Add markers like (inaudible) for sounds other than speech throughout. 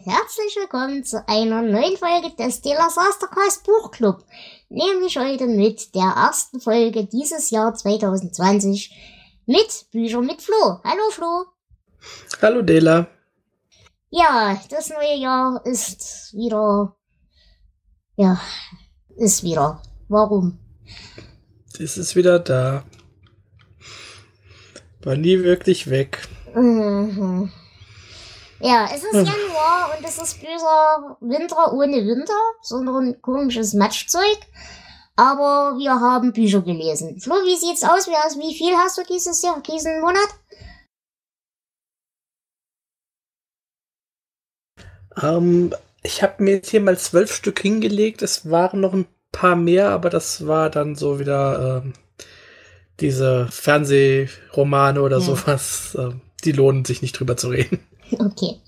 Und herzlich willkommen zu einer neuen Folge des Delasastercast Buchclub. Nämlich heute mit der ersten Folge dieses Jahr 2020 mit Büchern mit Flo. Hallo Flo. Hallo Dela. Ja, das neue Jahr ist wieder. Ja, ist wieder. Warum? Es ist wieder da. War nie wirklich weg. Mhm. Ja, es ist Januar und es ist böser Winter ohne Winter, sondern komisches Matschzeug. Aber wir haben Bücher gelesen. Flo, wie sieht's aus? Wie viel hast du dieses Jahr, diesen Monat? Ähm, ich habe mir jetzt hier mal zwölf Stück hingelegt. Es waren noch ein paar mehr, aber das war dann so wieder ähm, diese Fernsehromane oder Ja. sowas. Ähm, die lohnen sich nicht drüber zu reden. (laughs) Okay.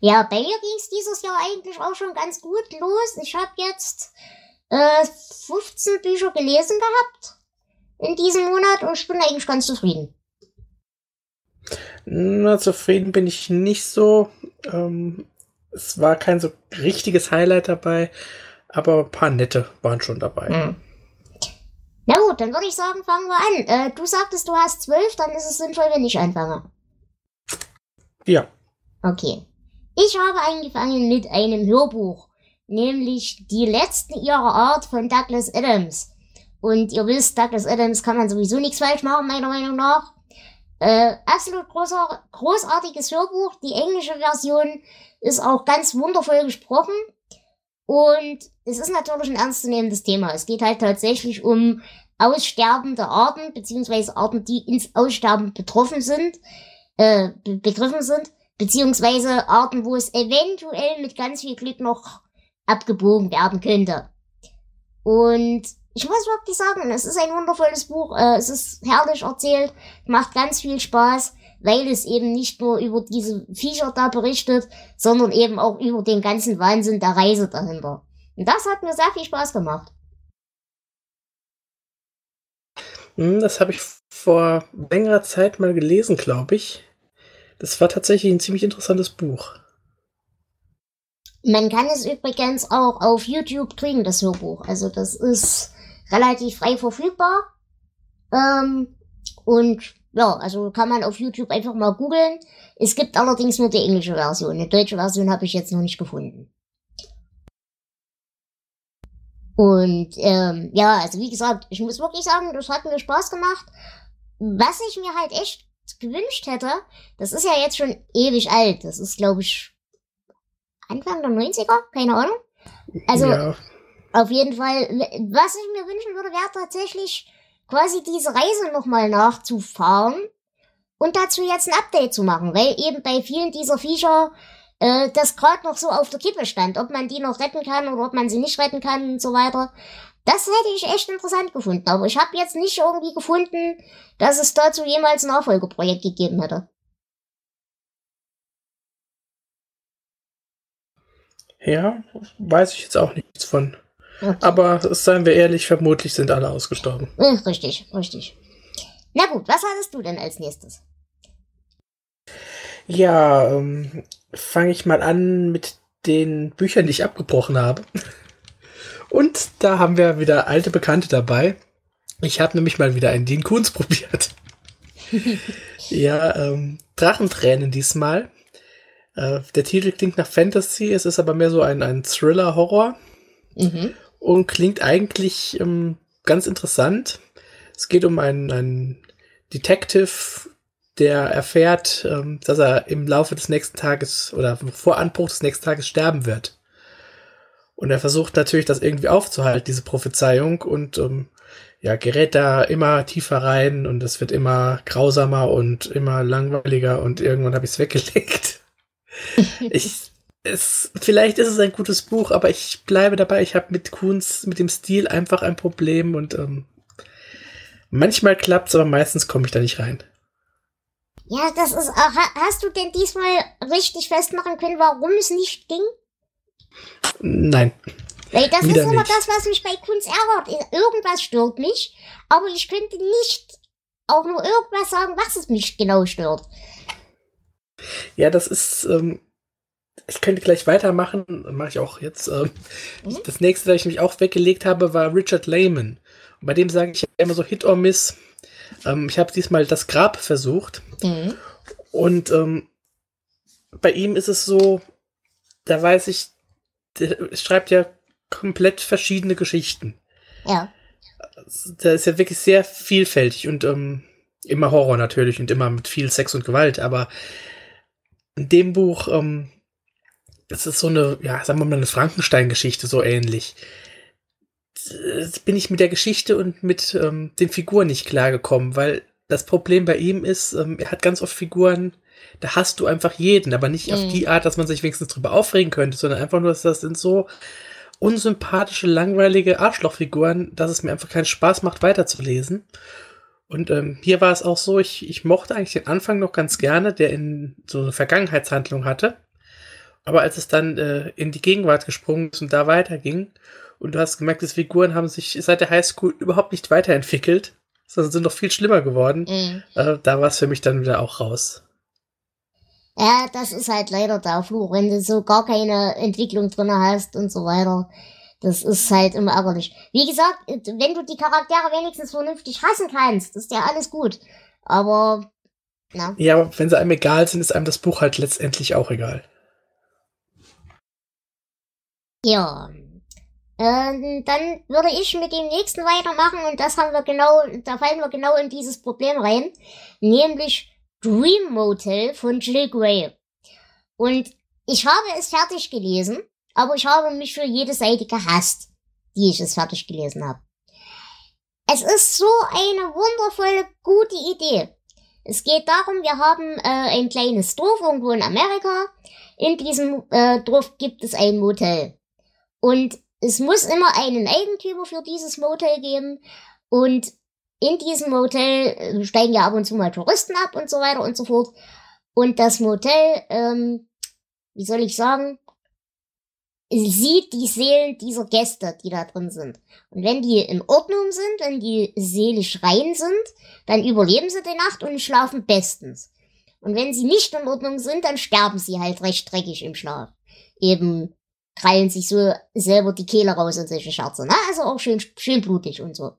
Ja, bei mir ging's dieses Jahr eigentlich auch schon ganz gut los. Ich habe jetzt äh, 15 Bücher gelesen gehabt in diesem Monat und ich bin eigentlich ganz zufrieden. Na, zufrieden bin ich nicht so. Ähm, es war kein so richtiges Highlight dabei, aber ein paar nette waren schon dabei. Hm. Na gut, dann würde ich sagen, fangen wir an. Äh, du sagtest, du hast zwölf, dann ist es sinnvoll, wenn ich anfange. Ja. Okay. Ich habe angefangen mit einem Hörbuch, nämlich Die letzten ihrer Art von Douglas Adams. Und ihr wisst, Douglas Adams kann man sowieso nichts falsch machen, meiner Meinung nach. Äh, absolut großer, großartiges Hörbuch. Die englische Version ist auch ganz wundervoll gesprochen. Und es ist natürlich ein ernstzunehmendes Thema. Es geht halt tatsächlich um aussterbende Arten, beziehungsweise Arten, die ins Aussterben betroffen sind, äh, be begriffen sind, beziehungsweise Arten, wo es eventuell mit ganz viel Glück noch abgebogen werden könnte. Und ich muss wirklich sagen, es ist ein wundervolles Buch, äh, es ist herrlich erzählt, macht ganz viel Spaß, weil es eben nicht nur über diese Viecher da berichtet, sondern eben auch über den ganzen Wahnsinn der Reise dahinter. Und das hat mir sehr viel Spaß gemacht. Hm, Das habe ich vor längerer Zeit mal gelesen, glaube ich. Das war tatsächlich ein ziemlich interessantes Buch. Man kann es übrigens auch auf YouTube kriegen, das Hörbuch. Also das ist relativ frei verfügbar. Ähm, und ja, also kann man auf YouTube einfach mal googeln. Es gibt allerdings nur die englische Version. Eine deutsche Version habe ich jetzt noch nicht gefunden. Und ähm, ja, also wie gesagt, ich muss wirklich sagen, das hat mir Spaß gemacht. Was ich mir halt echt gewünscht hätte, das ist ja jetzt schon ewig alt. Das ist, glaube ich, Anfang der 90er, keine Ahnung. Also ja, auf jeden Fall, was ich mir wünschen würde, wäre tatsächlich quasi diese Reise nochmal nachzufahren und dazu jetzt ein Update zu machen, weil eben bei vielen dieser Viecher äh, das gerade noch so auf der Kippe stand, ob man die noch retten kann oder ob man sie nicht retten kann und so weiter. Das hätte ich echt interessant gefunden, aber ich habe jetzt nicht irgendwie gefunden, dass es dazu jemals ein Nachfolgeprojekt gegeben hätte. ja, weiß ich jetzt auch nichts von. Okay. Aber seien wir ehrlich, vermutlich sind alle ausgestorben. Richtig, richtig. Na gut, was hattest du denn als nächstes? Ja, ähm, fange ich mal an mit den Büchern, die ich abgebrochen habe. Und da haben wir wieder alte Bekannte dabei. Ich habe nämlich mal wieder einen Dean Koons (laughs) probiert. ja, ähm, Drachentränen diesmal. Äh, der Titel klingt nach Fantasy, es ist aber mehr so ein, ein Thriller-Horror Mhm. und klingt eigentlich ähm, ganz interessant. Es geht um einen, einen Detective, der erfährt, ähm, dass er im Laufe des nächsten Tages oder vor Anbruch des nächsten Tages sterben wird. Und er versucht natürlich, das irgendwie aufzuhalten, diese Prophezeiung, und ähm, ja, gerät da immer tiefer rein und es wird immer grausamer und immer langweiliger und irgendwann habe ich es weggelegt. (laughs) ich es, vielleicht ist es ein gutes Buch, aber ich bleibe dabei, ich habe mit Kuhns, mit dem Stil einfach ein Problem und ähm, manchmal klappt es, aber meistens komme ich da nicht rein. Ja, das ist. Hast du denn diesmal richtig festmachen können, warum es nicht ging? Nein. Weil das ist immer nicht. das, was mich bei Kunst ärgert. Irgendwas stört mich, aber ich könnte nicht auch nur irgendwas sagen, was es mich genau stört. Ja, das ist. Ähm, ich könnte gleich weitermachen, mache ich auch jetzt. Ähm, mhm. Das nächste, das ich mich auch weggelegt habe, war Richard Lehman. Und bei dem sage ich immer so Hit or Miss. Ähm, ich habe diesmal das Grab versucht. Mhm. Und ähm, bei ihm ist es so, da weiß ich, schreibt ja komplett verschiedene Geschichten. Ja. Da ist ja wirklich sehr vielfältig und ähm, immer Horror natürlich und immer mit viel Sex und Gewalt, aber in dem Buch, ähm, das ist so eine, ja, sagen wir mal, eine Frankenstein-Geschichte, so ähnlich. Jetzt bin ich mit der Geschichte und mit ähm, den Figuren nicht klargekommen, weil das Problem bei ihm ist, ähm, er hat ganz oft Figuren, da hast du einfach jeden, aber nicht mhm. auf die Art, dass man sich wenigstens drüber aufregen könnte, sondern einfach nur, dass das sind so unsympathische, langweilige Arschlochfiguren, dass es mir einfach keinen Spaß macht, weiterzulesen. Und ähm, hier war es auch so, ich, ich mochte eigentlich den Anfang noch ganz gerne, der in so eine Vergangenheitshandlung hatte. Aber als es dann äh, in die Gegenwart gesprungen ist und da weiterging, und du hast gemerkt, dass Figuren haben sich seit der Highschool überhaupt nicht weiterentwickelt, sondern sind noch viel schlimmer geworden, mhm. äh, da war es für mich dann wieder auch raus. Ja, das ist halt leider der Fluch, wenn du so gar keine Entwicklung drin hast und so weiter. Das ist halt immer ärgerlich. Wie gesagt, wenn du die Charaktere wenigstens vernünftig hassen kannst, ist ja alles gut. Aber, na. Ja, aber wenn sie einem egal sind, ist einem das Buch halt letztendlich auch egal. Ja. Ähm, dann würde ich mit dem nächsten weitermachen und das haben wir genau, da fallen wir genau in dieses Problem rein. Nämlich Dream Motel von Jill Gray. Und ich habe es fertig gelesen, aber ich habe mich für jede Seite gehasst, die ich es fertig gelesen habe. Es ist so eine wundervolle, gute Idee. Es geht darum, wir haben äh, ein kleines Dorf irgendwo in Amerika. In diesem äh, Dorf gibt es ein Motel. Und es muss immer einen Eigentümer für dieses Motel geben. Und in diesem Motel äh, steigen ja ab und zu mal Touristen ab und so weiter und so fort. Und das Motel, ähm, wie soll ich sagen, sieht die Seelen dieser Gäste, die da drin sind. Und wenn die in Ordnung sind, wenn die seelisch rein sind, dann überleben sie die Nacht und schlafen bestens. Und wenn sie nicht in Ordnung sind, dann sterben sie halt recht dreckig im Schlaf. Eben krallen sich so selber die Kehle raus und solche Scherze. Ne? Also auch schön, schön blutig und so.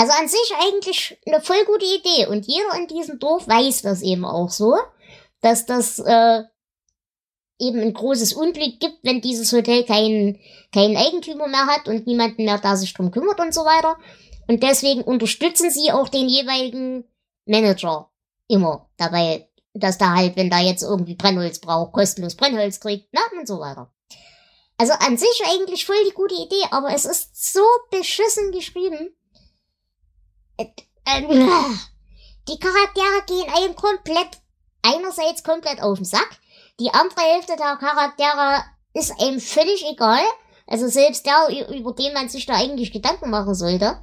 Also an sich eigentlich eine voll gute Idee. Und jeder in diesem Dorf weiß das eben auch so, dass das äh, eben ein großes Unglück gibt, wenn dieses Hotel keinen keinen Eigentümer mehr hat und niemanden mehr da sich drum kümmert und so weiter. Und deswegen unterstützen sie auch den jeweiligen Manager immer dabei, dass da halt, wenn da jetzt irgendwie Brennholz braucht, kostenlos Brennholz kriegt, ne, und so weiter. Also an sich eigentlich voll die gute Idee, aber es ist so beschissen geschrieben. Die Charaktere gehen einem komplett, einerseits komplett auf den Sack. Die andere Hälfte der Charaktere ist einem völlig egal. Also selbst der, über den man sich da eigentlich Gedanken machen sollte.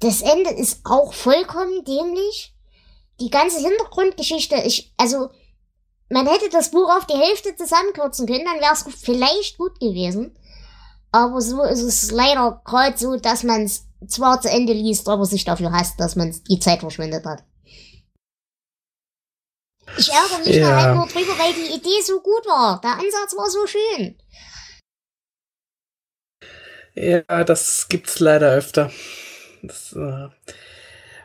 Das Ende ist auch vollkommen dämlich. Die ganze Hintergrundgeschichte, ich, also, man hätte das Buch auf die Hälfte zusammenkürzen können, dann wäre es vielleicht gut gewesen. Aber so ist es leider gerade so, dass man es zwar zu Ende liest, aber sich dafür hasst, dass man die Zeit verschwendet hat. Ich ärgere mich ja. da halt nur drüber, weil die Idee so gut war. Der Ansatz war so schön. Ja, das gibt's leider öfter. Das, äh,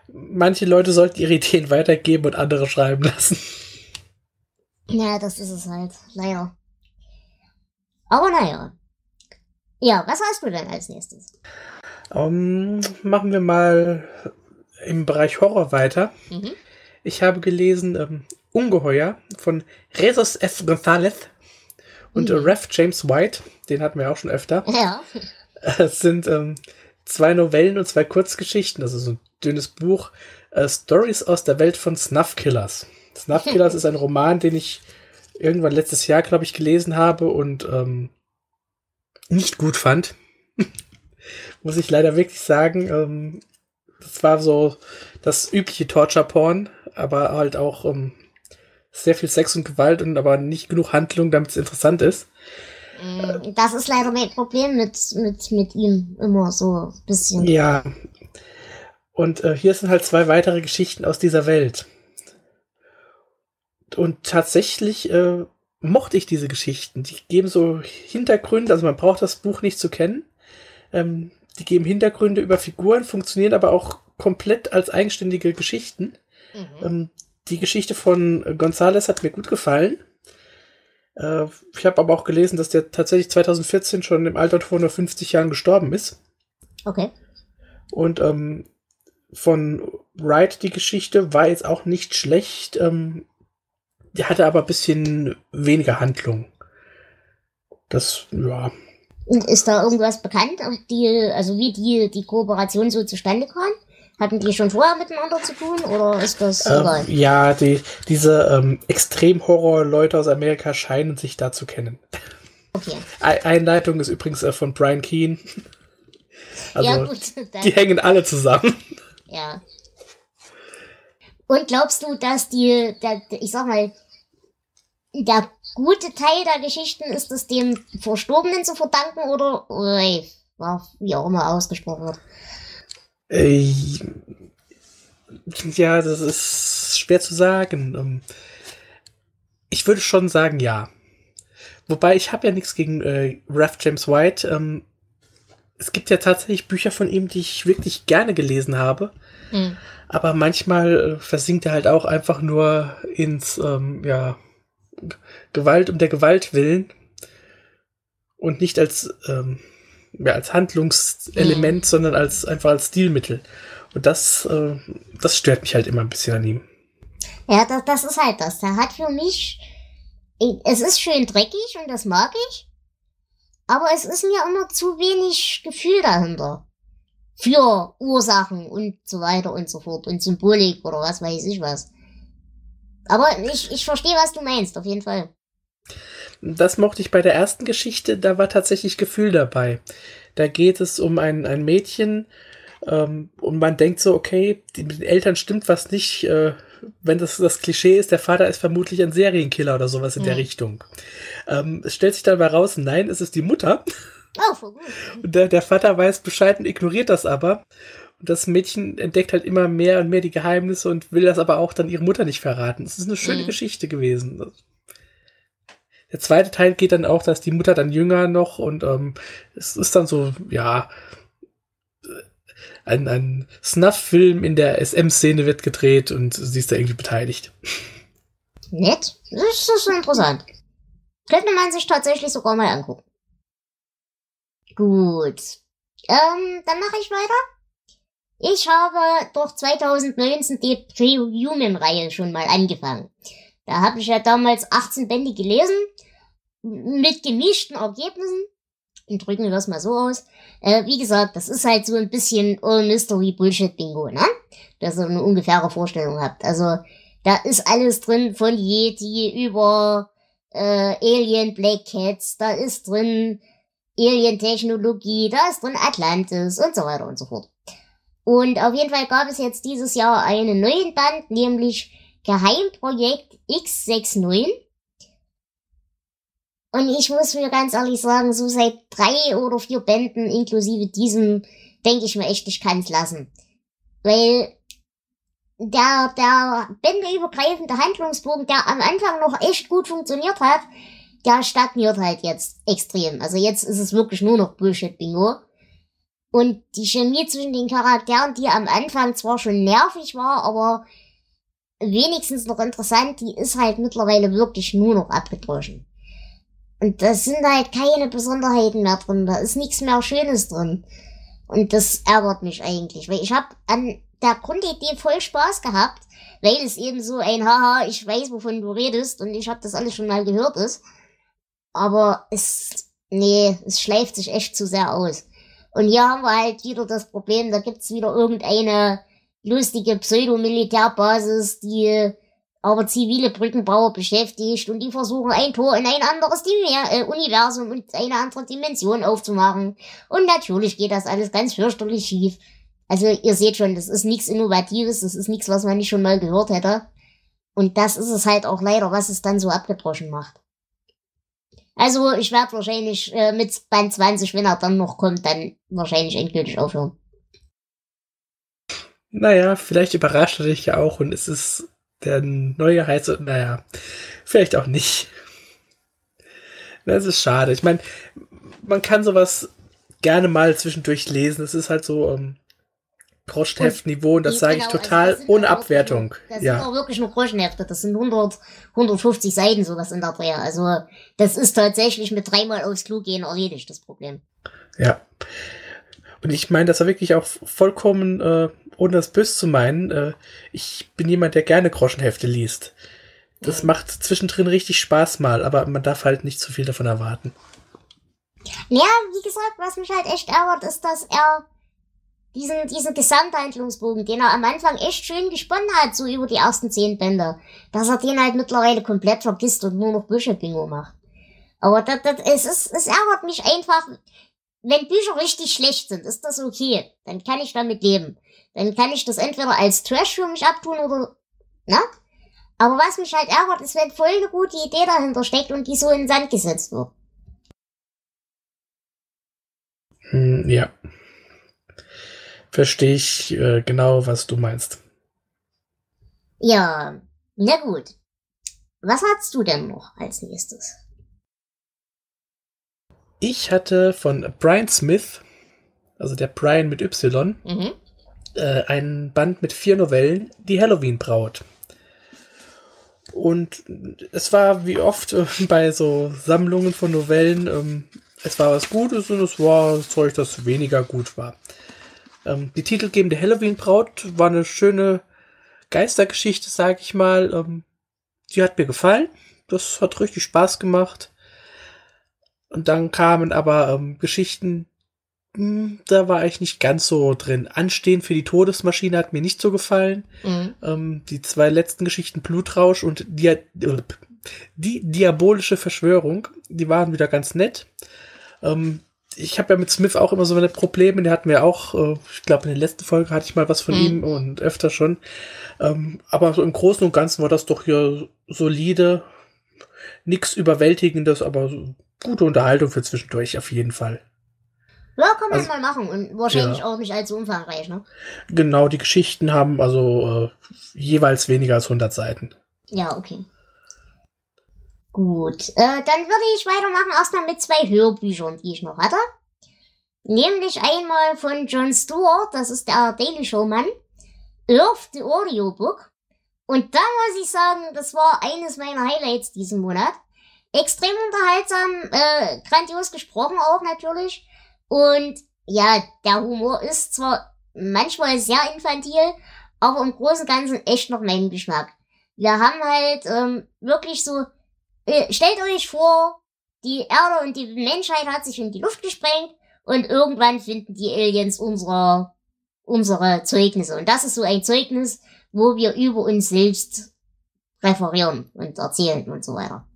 manche Leute sollten ihre Ideen weitergeben und andere schreiben lassen. Ja, das ist es halt. Leider. Aber naja. Ja, was hast du denn als nächstes? Um, ähm, machen wir mal im Bereich Horror weiter. Mhm. Ich habe gelesen ähm, Ungeheuer von Jesus F. González und mhm. Ref James White. Den hatten wir auch schon öfter. Ja. (laughs) Es sind ähm, zwei Novellen und zwei Kurzgeschichten. Das ist ein dünnes Buch. Äh, Stories aus der Welt von Snuff Killers. Snuff (laughs) Killers ist ein Roman, den ich irgendwann letztes Jahr, glaube ich, gelesen habe und ähm, nicht gut fand. Muss ich leider wirklich sagen. Ähm, das war so das übliche Torture-Porn, aber halt auch ähm, sehr viel Sex und Gewalt und aber nicht genug Handlung, damit es interessant ist. Mm, das ist leider mein Problem mit, mit, mit ihm immer so ein bisschen. Ja. Und äh, hier sind halt zwei weitere Geschichten aus dieser Welt. Und tatsächlich äh, mochte ich diese Geschichten. Die geben so Hintergründe, also man braucht das Buch nicht zu kennen. Ähm, die geben Hintergründe über Figuren, funktionieren aber auch komplett als eigenständige Geschichten. Mhm. Ähm, die Geschichte von Gonzales hat mir gut gefallen. Äh, ich habe aber auch gelesen, dass der tatsächlich 2014 schon im Alter von nur 50 Jahren gestorben ist. Okay. Und ähm, von Wright die Geschichte war jetzt auch nicht schlecht. Ähm, die hatte aber ein bisschen weniger Handlung. Das, ja. Und ist da irgendwas bekannt, die, also wie die, die Kooperation so zustande kam? Hatten die schon vorher miteinander zu tun oder ist das ähm, egal? Ja, die, diese ähm, Extrem-Horror-Leute aus Amerika scheinen sich da zu kennen. Okay. Einleitung ist übrigens äh, von Brian Keane. Also, ja, gut. (laughs) Die hängen alle zusammen. Ja. Und glaubst du, dass die, der, ich sag mal, der gute Teil der Geschichten ist es dem Verstorbenen zu verdanken oder, wie auch immer ausgesprochen wird? Äh, ja, das ist schwer zu sagen. Ähm, ich würde schon sagen, ja. Wobei ich habe ja nichts gegen äh, Ralph James White. Ähm, es gibt ja tatsächlich Bücher von ihm, die ich wirklich gerne gelesen habe. Mhm. Aber manchmal äh, versinkt er halt auch einfach nur ins, ähm, ja, Gewalt um der Gewalt willen und nicht als, ähm, ja, als Handlungselement, mhm. sondern als einfach als Stilmittel. Und das, äh, das stört mich halt immer ein bisschen an ihm. Ja, das, das ist halt das. Der hat für mich, es ist schön dreckig und das mag ich, aber es ist mir immer zu wenig Gefühl dahinter. Für Ursachen und so weiter und so fort und Symbolik oder was weiß ich was. Aber ich, ich verstehe, was du meinst, auf jeden Fall. Das mochte ich bei der ersten Geschichte, da war tatsächlich Gefühl dabei. Da geht es um ein, ein Mädchen ähm, und man denkt so, okay, die, mit den Eltern stimmt was nicht. Äh, wenn das das Klischee ist, der Vater ist vermutlich ein Serienkiller oder sowas in mhm. der Richtung. Ähm, es stellt sich dann mal raus, nein, es ist die Mutter. Oh, voll gut. Und der, der Vater weiß Bescheid und ignoriert das aber. Und das Mädchen entdeckt halt immer mehr und mehr die Geheimnisse und will das aber auch dann ihre Mutter nicht verraten. Es ist eine schöne mhm. Geschichte gewesen. Der zweite Teil geht dann auch, dass die Mutter dann jünger noch und ähm, es ist dann so, ja, ein, ein Snuff-Film in der SM-Szene wird gedreht und sie ist da irgendwie beteiligt. Nett. Das ist interessant. Könnte man sich tatsächlich sogar mal angucken. Gut. Ähm, dann mache ich weiter. Ich habe doch 2019 die Pre-Human-Reihe schon mal angefangen. Da habe ich ja damals 18 Bände gelesen, mit gemischten Ergebnissen. Und drücken wir das mal so aus. Äh, wie gesagt, das ist halt so ein bisschen oh, Mystery Bullshit Bingo, ne? Dass ihr eine ungefähre Vorstellung habt. Also, da ist alles drin von Yeti über äh, Alien Black Cats, da ist drin Alien-Technologie, da ist drin Atlantis und so weiter und so fort. Und auf jeden Fall gab es jetzt dieses Jahr einen neuen Band, nämlich Geheimprojekt X69. Und ich muss mir ganz ehrlich sagen, so seit drei oder vier Bänden inklusive diesem, denke ich mir echt, ich kann es lassen. Weil der, der bändeübergreifende Handlungsbogen, der am Anfang noch echt gut funktioniert hat, der stagniert halt jetzt extrem. Also jetzt ist es wirklich nur noch Bullshit-Bingo. Und die Chemie zwischen den Charakteren, die am Anfang zwar schon nervig war, aber wenigstens noch interessant, die ist halt mittlerweile wirklich nur noch abgedroschen. Und da sind halt keine Besonderheiten mehr drin, da ist nichts mehr Schönes drin. Und das ärgert mich eigentlich, weil ich habe an der Grundidee voll Spaß gehabt, weil es eben so ein Haha, ich weiß, wovon du redest und ich habe das alles schon mal gehört ist. Aber es, nee, es schleift sich echt zu sehr aus. Und hier haben wir halt wieder das Problem, da gibt's wieder irgendeine lustige Pseudo-Militärbasis, die aber zivile Brückenbauer beschäftigt und die versuchen ein Tor in ein anderes Dimer äh, Universum und eine andere Dimension aufzumachen. Und natürlich geht das alles ganz fürchterlich schief. Also ihr seht schon, das ist nichts Innovatives, das ist nichts, was man nicht schon mal gehört hätte. Und das ist es halt auch leider, was es dann so abgebrochen macht. Also ich werde wahrscheinlich äh, mit Band 20, wenn er dann noch kommt, dann wahrscheinlich endgültig aufhören. Naja, vielleicht überrascht er dich ja auch und es ist der neue heiße, naja, vielleicht auch nicht. Das ist schade. Ich meine, man kann sowas gerne mal zwischendurch lesen. Es ist halt so ähm, Groschenheft-Niveau und das sage ich genau, total also ohne Abwertung. Das ja. sind auch wirklich nur Groschenhefte. Das sind 100, 150 Seiten sowas in der Dreh. Also das ist tatsächlich mit dreimal aufs Klo gehen erledigt, das Problem. Ja. Und ich meine das war wirklich auch vollkommen äh, ohne das böse zu meinen, äh, ich bin jemand, der gerne Groschenhefte liest. Das mhm. macht zwischendrin richtig Spaß mal, aber man darf halt nicht zu viel davon erwarten. Ja, wie gesagt, was mich halt echt ärgert, ist, dass er diesen, diesen Gesamthandlungsbogen, den er am Anfang echt schön gesponnen hat, so über die ersten zehn Bände, dass er den halt mittlerweile komplett vergisst und nur noch Bücher-Bingo macht. Aber das, das, es, ist, es ärgert mich einfach, wenn Bücher richtig schlecht sind, ist das okay. Dann kann ich damit leben. Dann kann ich das entweder als Trash für mich abtun oder, ne? Aber was mich halt ärgert, ist, wenn voll eine gute Idee dahinter steckt und die so in den Sand gesetzt wird. Hm, ja. Verstehe ich äh, genau, was du meinst. Ja, na gut. Was hast du denn noch als nächstes? Ich hatte von Brian Smith, also der Brian mit Y, mhm äh, ein Band mit vier Novellen, die Halloween Braut. Und es war wie oft äh, bei so Sammlungen von Novellen, ähm, es war was Gutes und es war Zeug, das weniger gut war. Ähm, die titelgebende Halloween Braut war eine schöne Geistergeschichte, sag ich mal. Ähm, die hat mir gefallen. Das hat richtig Spaß gemacht. Und dann kamen aber ähm, Geschichten, hm, da war ich nicht ganz so drin. Anstehen für die Todesmaschine hat mir nicht so gefallen. Mhm. Ähm, die zwei letzten Geschichten, Blutrausch und Dia die diabolische Verschwörung, die waren wieder ganz nett. Ähm, ich habe ja mit Smith auch immer so meine Probleme. Der hat mir auch, äh, ich glaube, in der letzten Folge hatte ich mal was von mhm. ihm und öfter schon. Ähm, aber so im Großen und Ganzen war das doch hier solide. Nichts Überwältigendes, aber gute Unterhaltung für zwischendurch auf jeden Fall. Ja, kann man also, mal machen und wahrscheinlich ja. auch nicht allzu umfangreich, ne? Genau, die Geschichten haben also äh, jeweils weniger als 100 Seiten. Ja, okay. Gut, äh, dann würde ich weitermachen erstmal mit zwei Hörbüchern, die ich noch hatte. Nämlich einmal von Jon Stewart, das ist der Daily Show Mann, Earth the Audiobook. Und da muss ich sagen, das war eines meiner Highlights diesen Monat. Extrem unterhaltsam, äh, grandios gesprochen auch natürlich. Und ja, der Humor ist zwar manchmal sehr infantil, aber im Großen und Ganzen echt noch mein Geschmack. Wir haben halt ähm, wirklich so, stellt euch vor, die Erde und die Menschheit hat sich in die Luft gesprengt und irgendwann finden die Aliens unsere, unsere Zeugnisse. Und das ist so ein Zeugnis, wo wir über uns selbst referieren und erzählen und so weiter.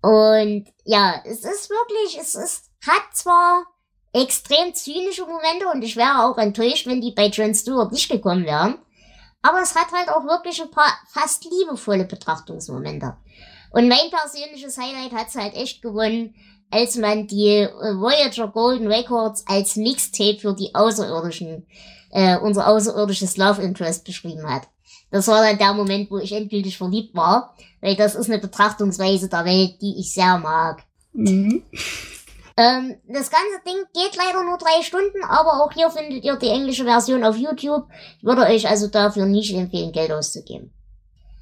Und ja, es ist wirklich, es ist, hat zwar extrem zynische Momente und ich wäre auch enttäuscht, wenn die bei Jon Stewart nicht gekommen wären. Aber es hat halt auch wirklich ein paar fast liebevolle Betrachtungsmomente. Und mein persönliches Highlight hat's halt echt gewonnen, als man die äh, Voyager Golden Records als Mixtape für die Außerirdischen, äh, unser außerirdisches Love Interest beschrieben hat. Das war dann der Moment, wo ich endgültig verliebt war, weil das ist eine Betrachtungsweise der Welt, die ich sehr mag. Mhm. Ähm, das ganze Ding geht leider nur drei Stunden, aber auch hier findet ihr die englische Version auf YouTube. Ich würde euch also dafür nicht empfehlen, Geld auszugeben.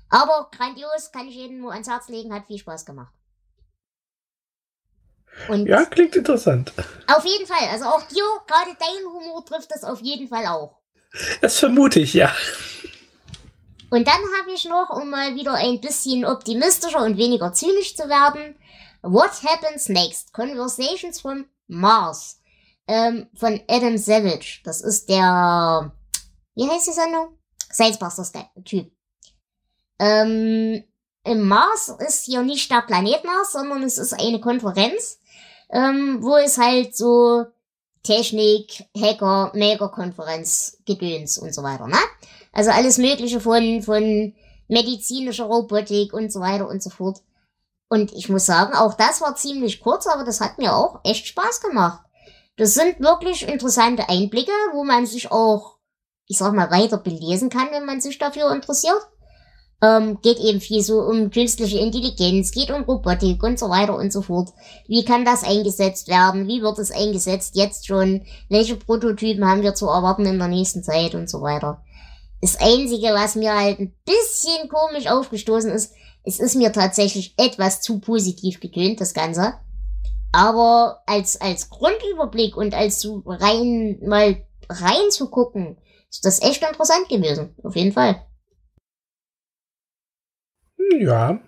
Aber grandios, kann ich jedem nur ans Herz legen, hat viel Spaß gemacht. Und ja, klingt interessant. Auf jeden Fall. Also auch dir, gerade dein Humor trifft das auf jeden Fall auch. Das vermute ich, ja. Und dann habe ich noch, um mal wieder ein bisschen optimistischer und weniger zynisch zu werden, What Happens Next? Conversations from Mars. Ähm, von Adam Savage. Das ist der, wie heißt die Sendung? Salesbusters Typ. Ähm, Im Mars ist hier nicht der Planet Mars, sondern es ist eine Konferenz, ähm, wo es halt so Technik, Hacker, Maker-Konferenz, Gedöns und so weiter, ne? Also alles Mögliche von, von medizinischer Robotik und so weiter und so fort. Und ich muss sagen, auch das war ziemlich kurz, aber das hat mir auch echt Spaß gemacht. Das sind wirklich interessante Einblicke, wo man sich auch, ich sag mal, weiter belesen kann, wenn man sich dafür interessiert. Ähm, geht eben viel so um künstliche Intelligenz, geht um Robotik und so weiter und so fort. Wie kann das eingesetzt werden? Wie wird es eingesetzt jetzt schon? Welche Prototypen haben wir zu erwarten in der nächsten Zeit und so weiter? Das Einzige, was mir halt ein bisschen komisch aufgestoßen ist, es ist mir tatsächlich etwas zu positiv getönt, das Ganze. Aber als, als Grundüberblick und als so rein, mal reinzugucken, ist das echt interessant gewesen. Auf jeden Fall. Ja.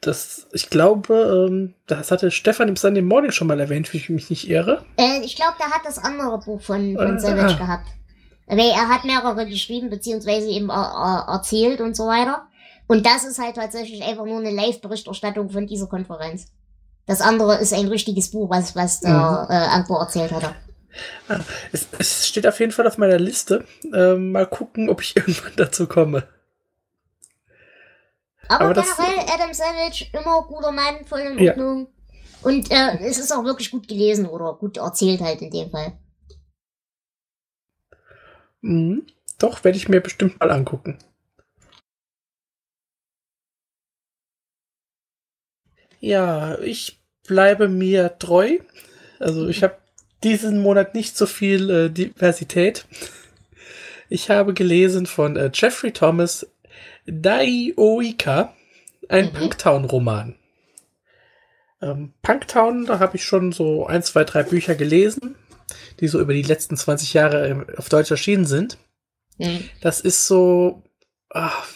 Das, ich glaube, ähm, das hatte Stefan im Sunday Morning schon mal erwähnt, wie ich mich nicht irre. Äh, ich glaube, der hat das andere Buch von, von Äh, Savage ah. gehabt. Er hat mehrere geschrieben, beziehungsweise eben äh, äh, erzählt und so weiter. Und das ist halt tatsächlich einfach nur eine Live-Berichterstattung von dieser Konferenz. Das andere ist ein richtiges Buch, was, was der Mhm. äh, Anko erzählt hatte. Es, es steht auf jeden Fall auf meiner Liste. Ähm, mal gucken, ob ich (laughs) irgendwann dazu komme. Aber, Aber generell Adam Savage, immer guter Mann, voll in Ja. Ordnung. Und äh, es ist auch wirklich gut gelesen oder gut erzählt halt in dem Fall. Mhm. Doch, werde ich mir bestimmt mal angucken. Ja, ich bleibe mir treu. Also ich habe diesen Monat nicht so viel äh, Diversität. Ich habe gelesen von äh, Jeffrey Thomas Daioika, ein Mhm. Punktown-Roman. Ähm, Punktown, da habe ich schon so ein, zwei, drei Bücher gelesen, die so über die letzten 20 Jahre ähm, auf Deutsch erschienen sind. Hm. Das ist so, ach,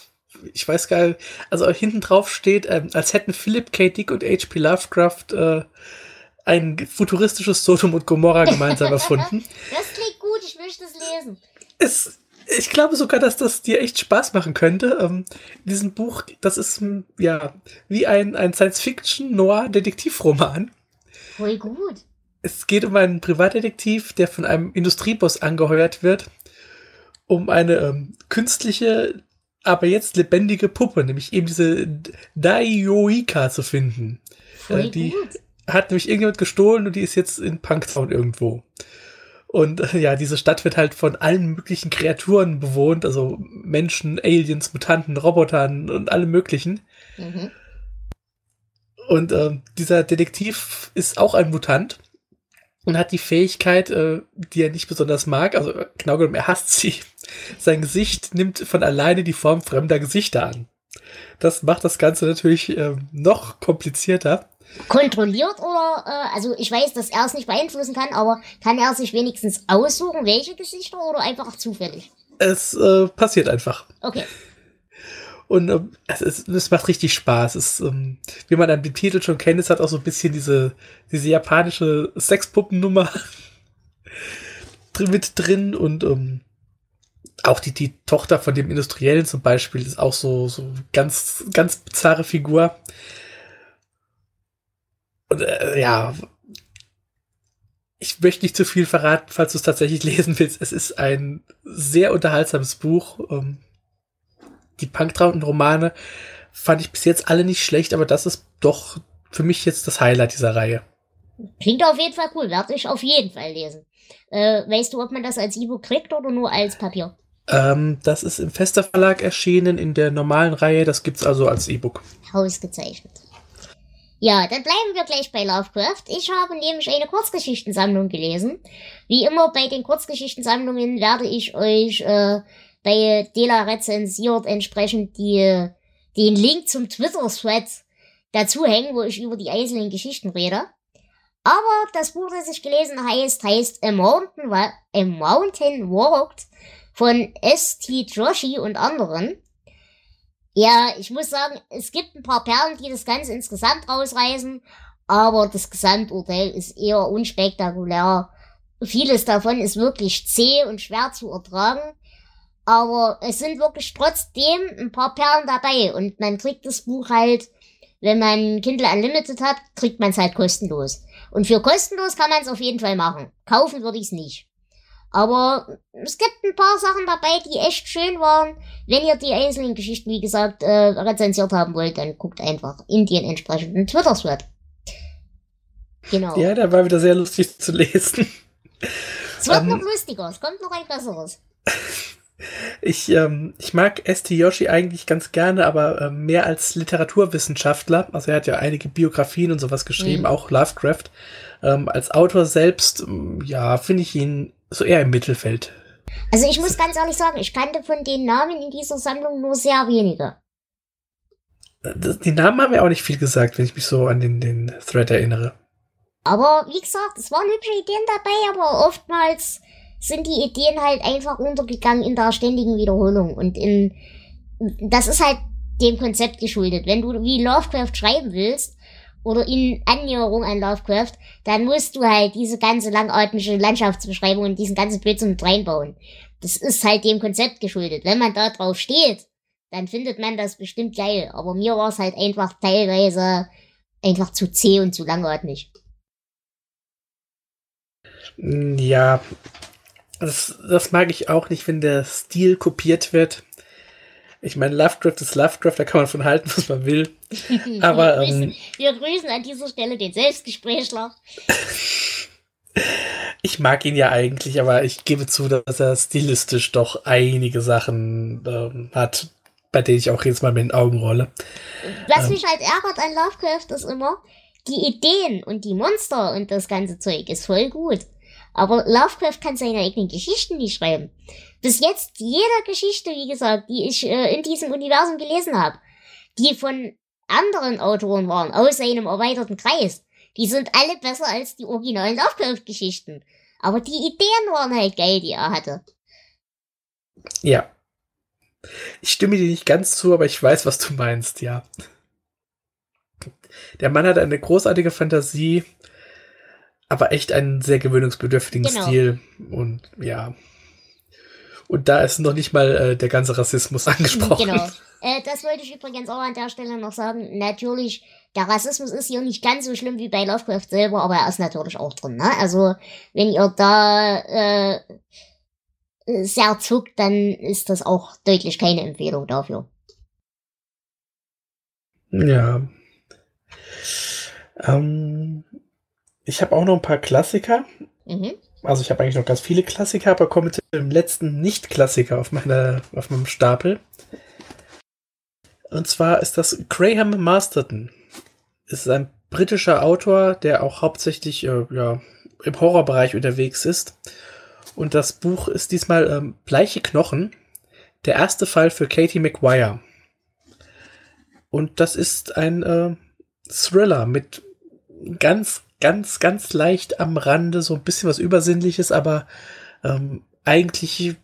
ich weiß gar nicht, also hinten drauf steht, ähm, als hätten Philip K. Dick und H.P. Lovecraft äh, ein futuristisches Sodom und Gomorra gemeinsam (laughs) erfunden. Das klingt gut, ich möchte es lesen. Es, ich glaube sogar, dass das dir echt Spaß machen könnte. Ähm, diesen Buch, das ist mm, ja wie ein, ein Science-Fiction-Noir-Detektivroman. Voll gut. Es geht um einen Privatdetektiv, der von einem Industrieboss angeheuert wird, um eine ähm, künstliche, aber jetzt lebendige Puppe, nämlich eben diese Daioika zu finden. Voll Äh, die- gut. Hat nämlich irgendjemand gestohlen und die ist jetzt in Punktown irgendwo. Und äh, ja, diese Stadt wird halt von allen möglichen Kreaturen bewohnt, also Menschen, Aliens, Mutanten, Robotern und allem möglichen. Mhm. Und ähm, dieser Detektiv ist auch ein Mutant und hat die Fähigkeit, äh, die er nicht besonders mag, also äh, genau genommen, er hasst sie. Sein Gesicht nimmt von alleine die Form fremder Gesichter an. Das macht das Ganze natürlich ähm, noch komplizierter. Kontrolliert oder, äh, also ich weiß, dass er es nicht beeinflussen kann, aber kann er sich wenigstens aussuchen, welche Gesichter oder einfach zufällig? Es äh, passiert einfach. Okay. Und ähm, es, ist, es macht richtig Spaß. Es, ähm, wie man an dem Titel schon kennt, es hat auch so ein bisschen diese, diese japanische Sexpuppennummer mit drin und ähm, auch die, die Tochter von dem Industriellen zum Beispiel ist auch so, so ganz, ganz bizarre Figur. Und äh, ja, ich möchte nicht zu viel verraten, falls du es tatsächlich (laughs) lesen willst. Es ist ein sehr unterhaltsames Buch. Ähm, die Punktrauten-Romane fand ich bis jetzt alle nicht schlecht, aber das ist doch für mich jetzt das Highlight dieser Reihe. Klingt auf jeden Fall cool, werde ich auf jeden Fall lesen. Äh, weißt du, ob man das als E-Book kriegt oder nur als Papier? Ähm, das ist im Fester Verlag erschienen in der normalen Reihe. Das gibt's also als E-Book. Ausgezeichnet. Ja, dann bleiben wir gleich bei Lovecraft. Ich habe nämlich eine Kurzgeschichtensammlung gelesen. Wie immer bei den Kurzgeschichtensammlungen werde ich euch äh, bei Dela rezensiert entsprechend die, den Link zum Twitter-Thread dazu hängen, wo ich über die einzelnen Geschichten rede. Aber das Buch, das ich gelesen heißt, heißt A Mountain, A Mountain Walked von S.T. Joshi und anderen. Ja, ich muss sagen, es gibt ein paar Perlen, die das Ganze insgesamt rausreißen, aber das Gesamturteil ist eher unspektakulär. Vieles davon ist wirklich zäh und schwer zu ertragen. Aber es sind wirklich trotzdem ein paar Perlen dabei und man kriegt das Buch halt, wenn man Kindle Unlimited hat, kriegt man es halt kostenlos. Und für kostenlos kann man es auf jeden Fall machen. Kaufen würde ich es nicht. Aber es gibt ein paar Sachen dabei, die echt schön waren. Wenn ihr die einzelnen Geschichten, wie gesagt, äh, rezensiert haben wollt, dann guckt einfach in den entsprechenden Twitter-Thread. Genau. Ja, da war wieder sehr lustig zu lesen. Es wird um, noch lustiger, es kommt noch ein besseres. (laughs) Ich, ähm, ich mag St. Yoshi eigentlich ganz gerne, aber äh, mehr als Literaturwissenschaftler. Also er hat ja einige Biografien und sowas geschrieben, mhm. auch Lovecraft. Ähm, als Autor selbst, ähm, ja, finde ich ihn so eher im Mittelfeld. Also ich muss ganz ehrlich sagen, ich kannte von den Namen in dieser Sammlung nur sehr wenige. Die Namen haben mir auch nicht viel gesagt, wenn ich mich so an den, den Thread erinnere. Aber wie gesagt, es waren hübsche Ideen dabei, aber oftmals sind die Ideen halt einfach untergegangen in der ständigen Wiederholung. Und in das ist halt dem Konzept geschuldet. Wenn du wie Lovecraft schreiben willst, oder in Annäherung an Lovecraft, dann musst du halt diese ganze langatmige Landschaftsbeschreibung und diesen ganzen Blödsinn mit reinbauen. Das ist halt dem Konzept geschuldet. Wenn man da drauf steht, dann findet man das bestimmt geil. Aber mir war es halt einfach teilweise einfach zu zäh und zu langatmig. Ja, das, das mag ich auch nicht, wenn der Stil kopiert wird. Ich meine, Lovecraft ist Lovecraft, da kann man von halten, was man will. (laughs) Aber. wir, grüßen, ähm, wir grüßen an dieser Stelle den Selbstgesprächler. (laughs) ich mag ihn ja eigentlich, aber ich gebe zu, dass er stilistisch doch einige Sachen ähm, hat, bei denen ich auch jedes Mal mit den Augen rolle. Was ähm, mich halt ärgert an Lovecraft ist immer, die Ideen und die Monster und das ganze Zeug ist voll gut. Aber Lovecraft kann seine eigenen Geschichten nicht schreiben. Bis jetzt jede Geschichte, wie gesagt, die ich äh, in diesem Universum gelesen habe, die von anderen Autoren waren, aus seinem erweiterten Kreis, die sind alle besser als die originalen Lovecraft-Geschichten. Aber die Ideen waren halt geil, die er hatte. Ja. Ich stimme dir nicht ganz zu, aber ich weiß, was du meinst, ja. Der Mann hat eine großartige Fantasie, aber echt einen sehr gewöhnungsbedürftigen genau. Stil. Und ja. Und da ist noch nicht mal äh, der ganze Rassismus (laughs) angesprochen. Genau. Äh, das wollte ich übrigens auch an der Stelle noch sagen. Natürlich, der Rassismus ist hier nicht ganz so schlimm wie bei Lovecraft selber, aber er ist natürlich auch drin. Ne? Also, wenn ihr da äh, sehr zuckt, dann ist das auch deutlich keine Empfehlung dafür. Ja. Ähm, ich habe auch noch ein paar Klassiker. Mhm. Also ich habe eigentlich noch ganz viele Klassiker, aber komme mit dem letzten Nicht-Klassiker auf, auf meinem Stapel. Und zwar ist das Graham Masterton. Es ist ein britischer Autor, der auch hauptsächlich äh, ja, im Horrorbereich unterwegs ist. Und das Buch ist diesmal ähm, Bleiche Knochen, der erste Fall für Katie McGuire. Und das ist ein äh, Thriller mit ganz, ganz, ganz leicht am Rande, so ein bisschen was Übersinnliches, aber ähm, eigentlich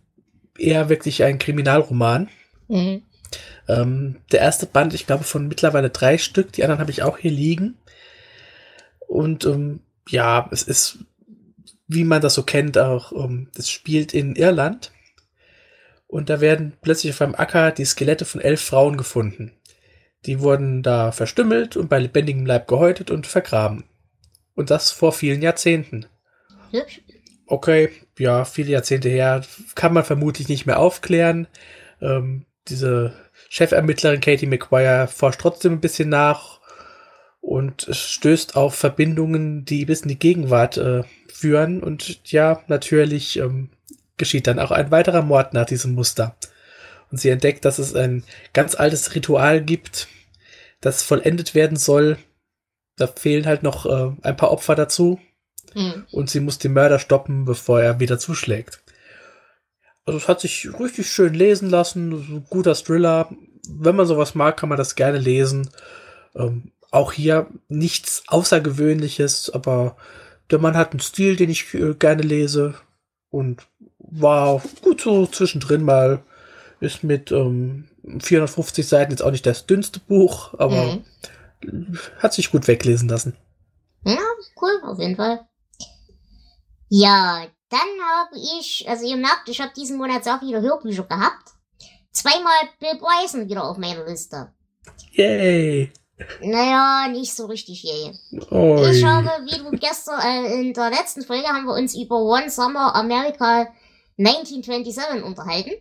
eher wirklich ein Kriminalroman. Mhm. Ähm, der erste Band, ich glaube, von mittlerweile drei Stück, die anderen habe ich auch hier liegen. Und ähm, ja, es ist, wie man das so kennt, auch, ähm, es spielt in Irland. Und da werden plötzlich auf einem Acker die Skelette von elf Frauen gefunden. Die wurden da verstümmelt und bei lebendigem Leib gehäutet und vergraben. Und das vor vielen Jahrzehnten. Okay, ja, viele Jahrzehnte her, kann man vermutlich nicht mehr aufklären. Ähm, diese Chefermittlerin Katie McGuire forscht trotzdem ein bisschen nach und stößt auf Verbindungen, die bis in die Gegenwart äh, führen. Und ja, natürlich ähm, geschieht dann auch ein weiterer Mord nach diesem Muster. Und sie entdeckt, dass es ein ganz altes Ritual gibt, das vollendet werden soll, da fehlen halt noch äh, ein paar Opfer dazu. Mhm. Und sie muss den Mörder stoppen, bevor er wieder zuschlägt. Also es hat sich richtig schön lesen lassen. Guter Thriller. Wenn man sowas mag, kann man das gerne lesen. Ähm, auch hier nichts Außergewöhnliches, aber der Mann hat einen Stil, den ich äh, gerne lese. Und war gut so zwischendrin mal. Ist mit ähm, 450 Seiten jetzt auch nicht das dünnste Buch, aber mhm hat sich gut weglesen lassen. Ja, cool, auf jeden Fall. Ja, Dann habe ich, also ihr merkt, ich habe diesen Monat sehr viele Hörbücher gehabt. Zweimal Bill Bryson wieder auf meiner Liste. Yay! Naja, nicht so richtig yay. Oi. Ich habe, wie du gestern, äh, in der letzten Folge haben wir uns über One Summer America 1927 unterhalten.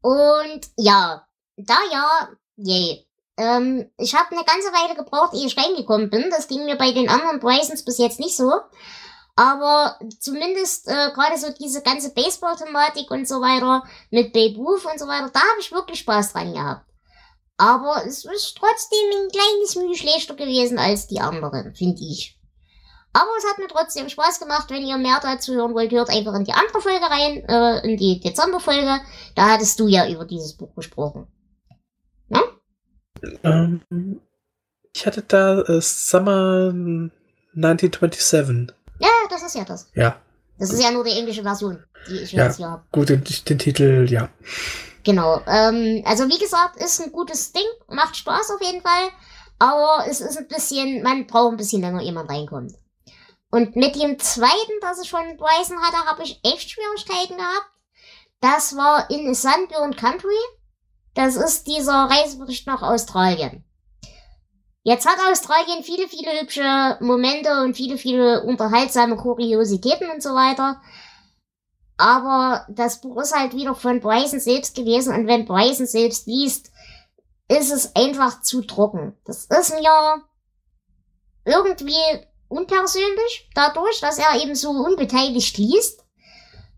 Und ja, da ja, yay. Ähm, ich habe eine ganze Weile gebraucht, ehe ich reingekommen bin. Das ging mir bei den anderen Brysons bis jetzt nicht so. Aber zumindest äh, gerade so diese ganze Baseball-Thematik und so weiter mit Babe Ruth und so weiter, da habe ich wirklich Spaß dran gehabt. Aber es ist trotzdem ein kleines Mühe schlechter gewesen als die anderen, finde ich. Aber es hat mir trotzdem Spaß gemacht. Wenn ihr mehr dazu hören wollt, hört einfach in die andere Folge rein, äh, in die Dezemberfolge. Da hattest du ja über dieses Buch gesprochen. Ähm, ich hatte da äh, Summer 1927. Ja, das ist ja das. Ja, Das ist ja nur die englische Version, die ich Ja. jetzt hier habe. gut, den, den Titel, ja. Genau. Ähm, also wie gesagt, ist ein gutes Ding, macht Spaß auf jeden Fall. Aber es ist ein bisschen, man braucht ein bisschen länger, ehe man reinkommt. Und mit dem zweiten, das ich von Bryson hatte, habe ich echt Schwierigkeiten gehabt. Das war In a Sunburned Country. Das ist dieser Reisebericht nach Australien. Jetzt hat Australien viele, viele hübsche Momente und viele, viele unterhaltsame Kuriositäten und so weiter. Aber das Buch ist halt wieder von Bryson selbst gewesen und wenn Bryson selbst liest, ist es einfach zu trocken. Das ist mir irgendwie unpersönlich, dadurch, dass er eben so unbeteiligt liest.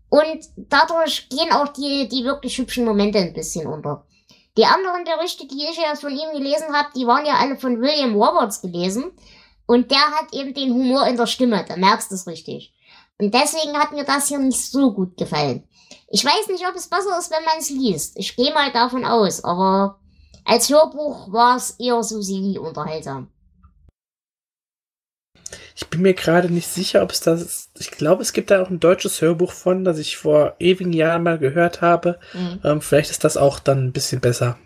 Und dadurch gehen auch die, die wirklich hübschen Momente ein bisschen unter. Die anderen Berichte, die ich ja von ihm gelesen habe, die waren ja alle von William Roberts gelesen. Und der hat eben den Humor in der Stimme, da merkst du es richtig. Und deswegen hat mir das hier nicht so gut gefallen. Ich weiß nicht, ob es besser ist, wenn man es liest. Ich gehe mal davon aus, aber als Hörbuch war es eher so semi-unterhaltsam. Ich bin mir gerade nicht sicher, ob es das. Ich glaube, es gibt da auch ein deutsches Hörbuch von, das ich vor ewigen Jahren mal gehört habe. Mhm. Ähm, vielleicht ist das auch dann ein bisschen besser.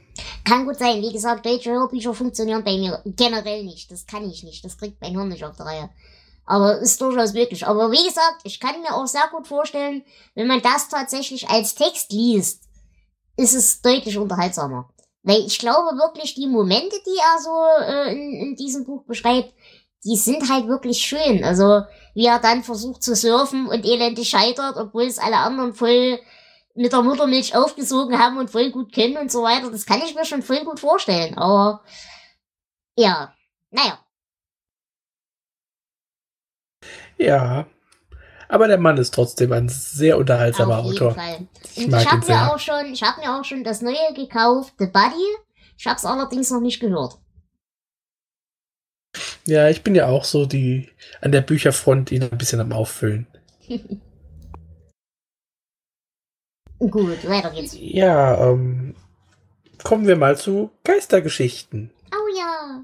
Kann gut sein. Wie gesagt, deutsche Hörbücher funktionieren bei mir generell nicht. Das kann ich nicht. Das kriegt mein Hirn nicht auf die Reihe. Aber ist durchaus möglich. Aber wie gesagt, ich kann mir auch sehr gut vorstellen, wenn man das tatsächlich als Text liest, ist es deutlich unterhaltsamer. Weil ich glaube wirklich, die Momente, die er so äh, in, in diesem Buch beschreibt, die sind halt wirklich schön. Also wie er dann versucht zu surfen und elendig scheitert, obwohl es alle anderen voll mit der Muttermilch aufgesogen haben und voll gut kennen und so weiter. Das kann ich mir schon voll gut vorstellen. Aber ja, naja. Ja. Aber der Mann ist trotzdem ein sehr unterhaltsamer auf jeden Autor. Fall. Ich Und ich habe mir auch schon, ich habe mir auch schon das neue gekauft, The Buddy. Ich habe es allerdings noch nicht gehört. Ja, ich bin ja auch so die an der Bücherfront ihn ein bisschen am Auffüllen. (laughs) Gut, weiter geht's. Ja, ähm, kommen wir mal zu Geistergeschichten. Oh ja.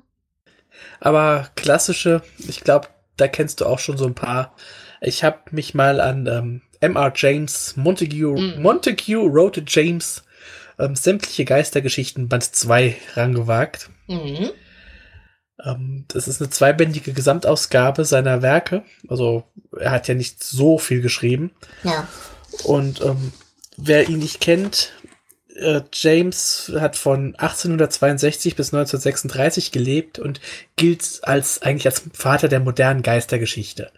Aber klassische, ich glaube, da kennst du auch schon so ein paar. Ich habe mich mal an ähm, M.R. James, Montague, Mhm. Montague wrote James ähm, sämtliche Geistergeschichten Band 2 rangewagt. Mhm. Ähm, das ist eine zweibändige Gesamtausgabe seiner Werke. Also er hat ja nicht so viel geschrieben. Ja. Und ähm, wer ihn nicht kennt, äh, James hat von 1862 bis 1936 gelebt und gilt als eigentlich als Vater der modernen Geistergeschichte.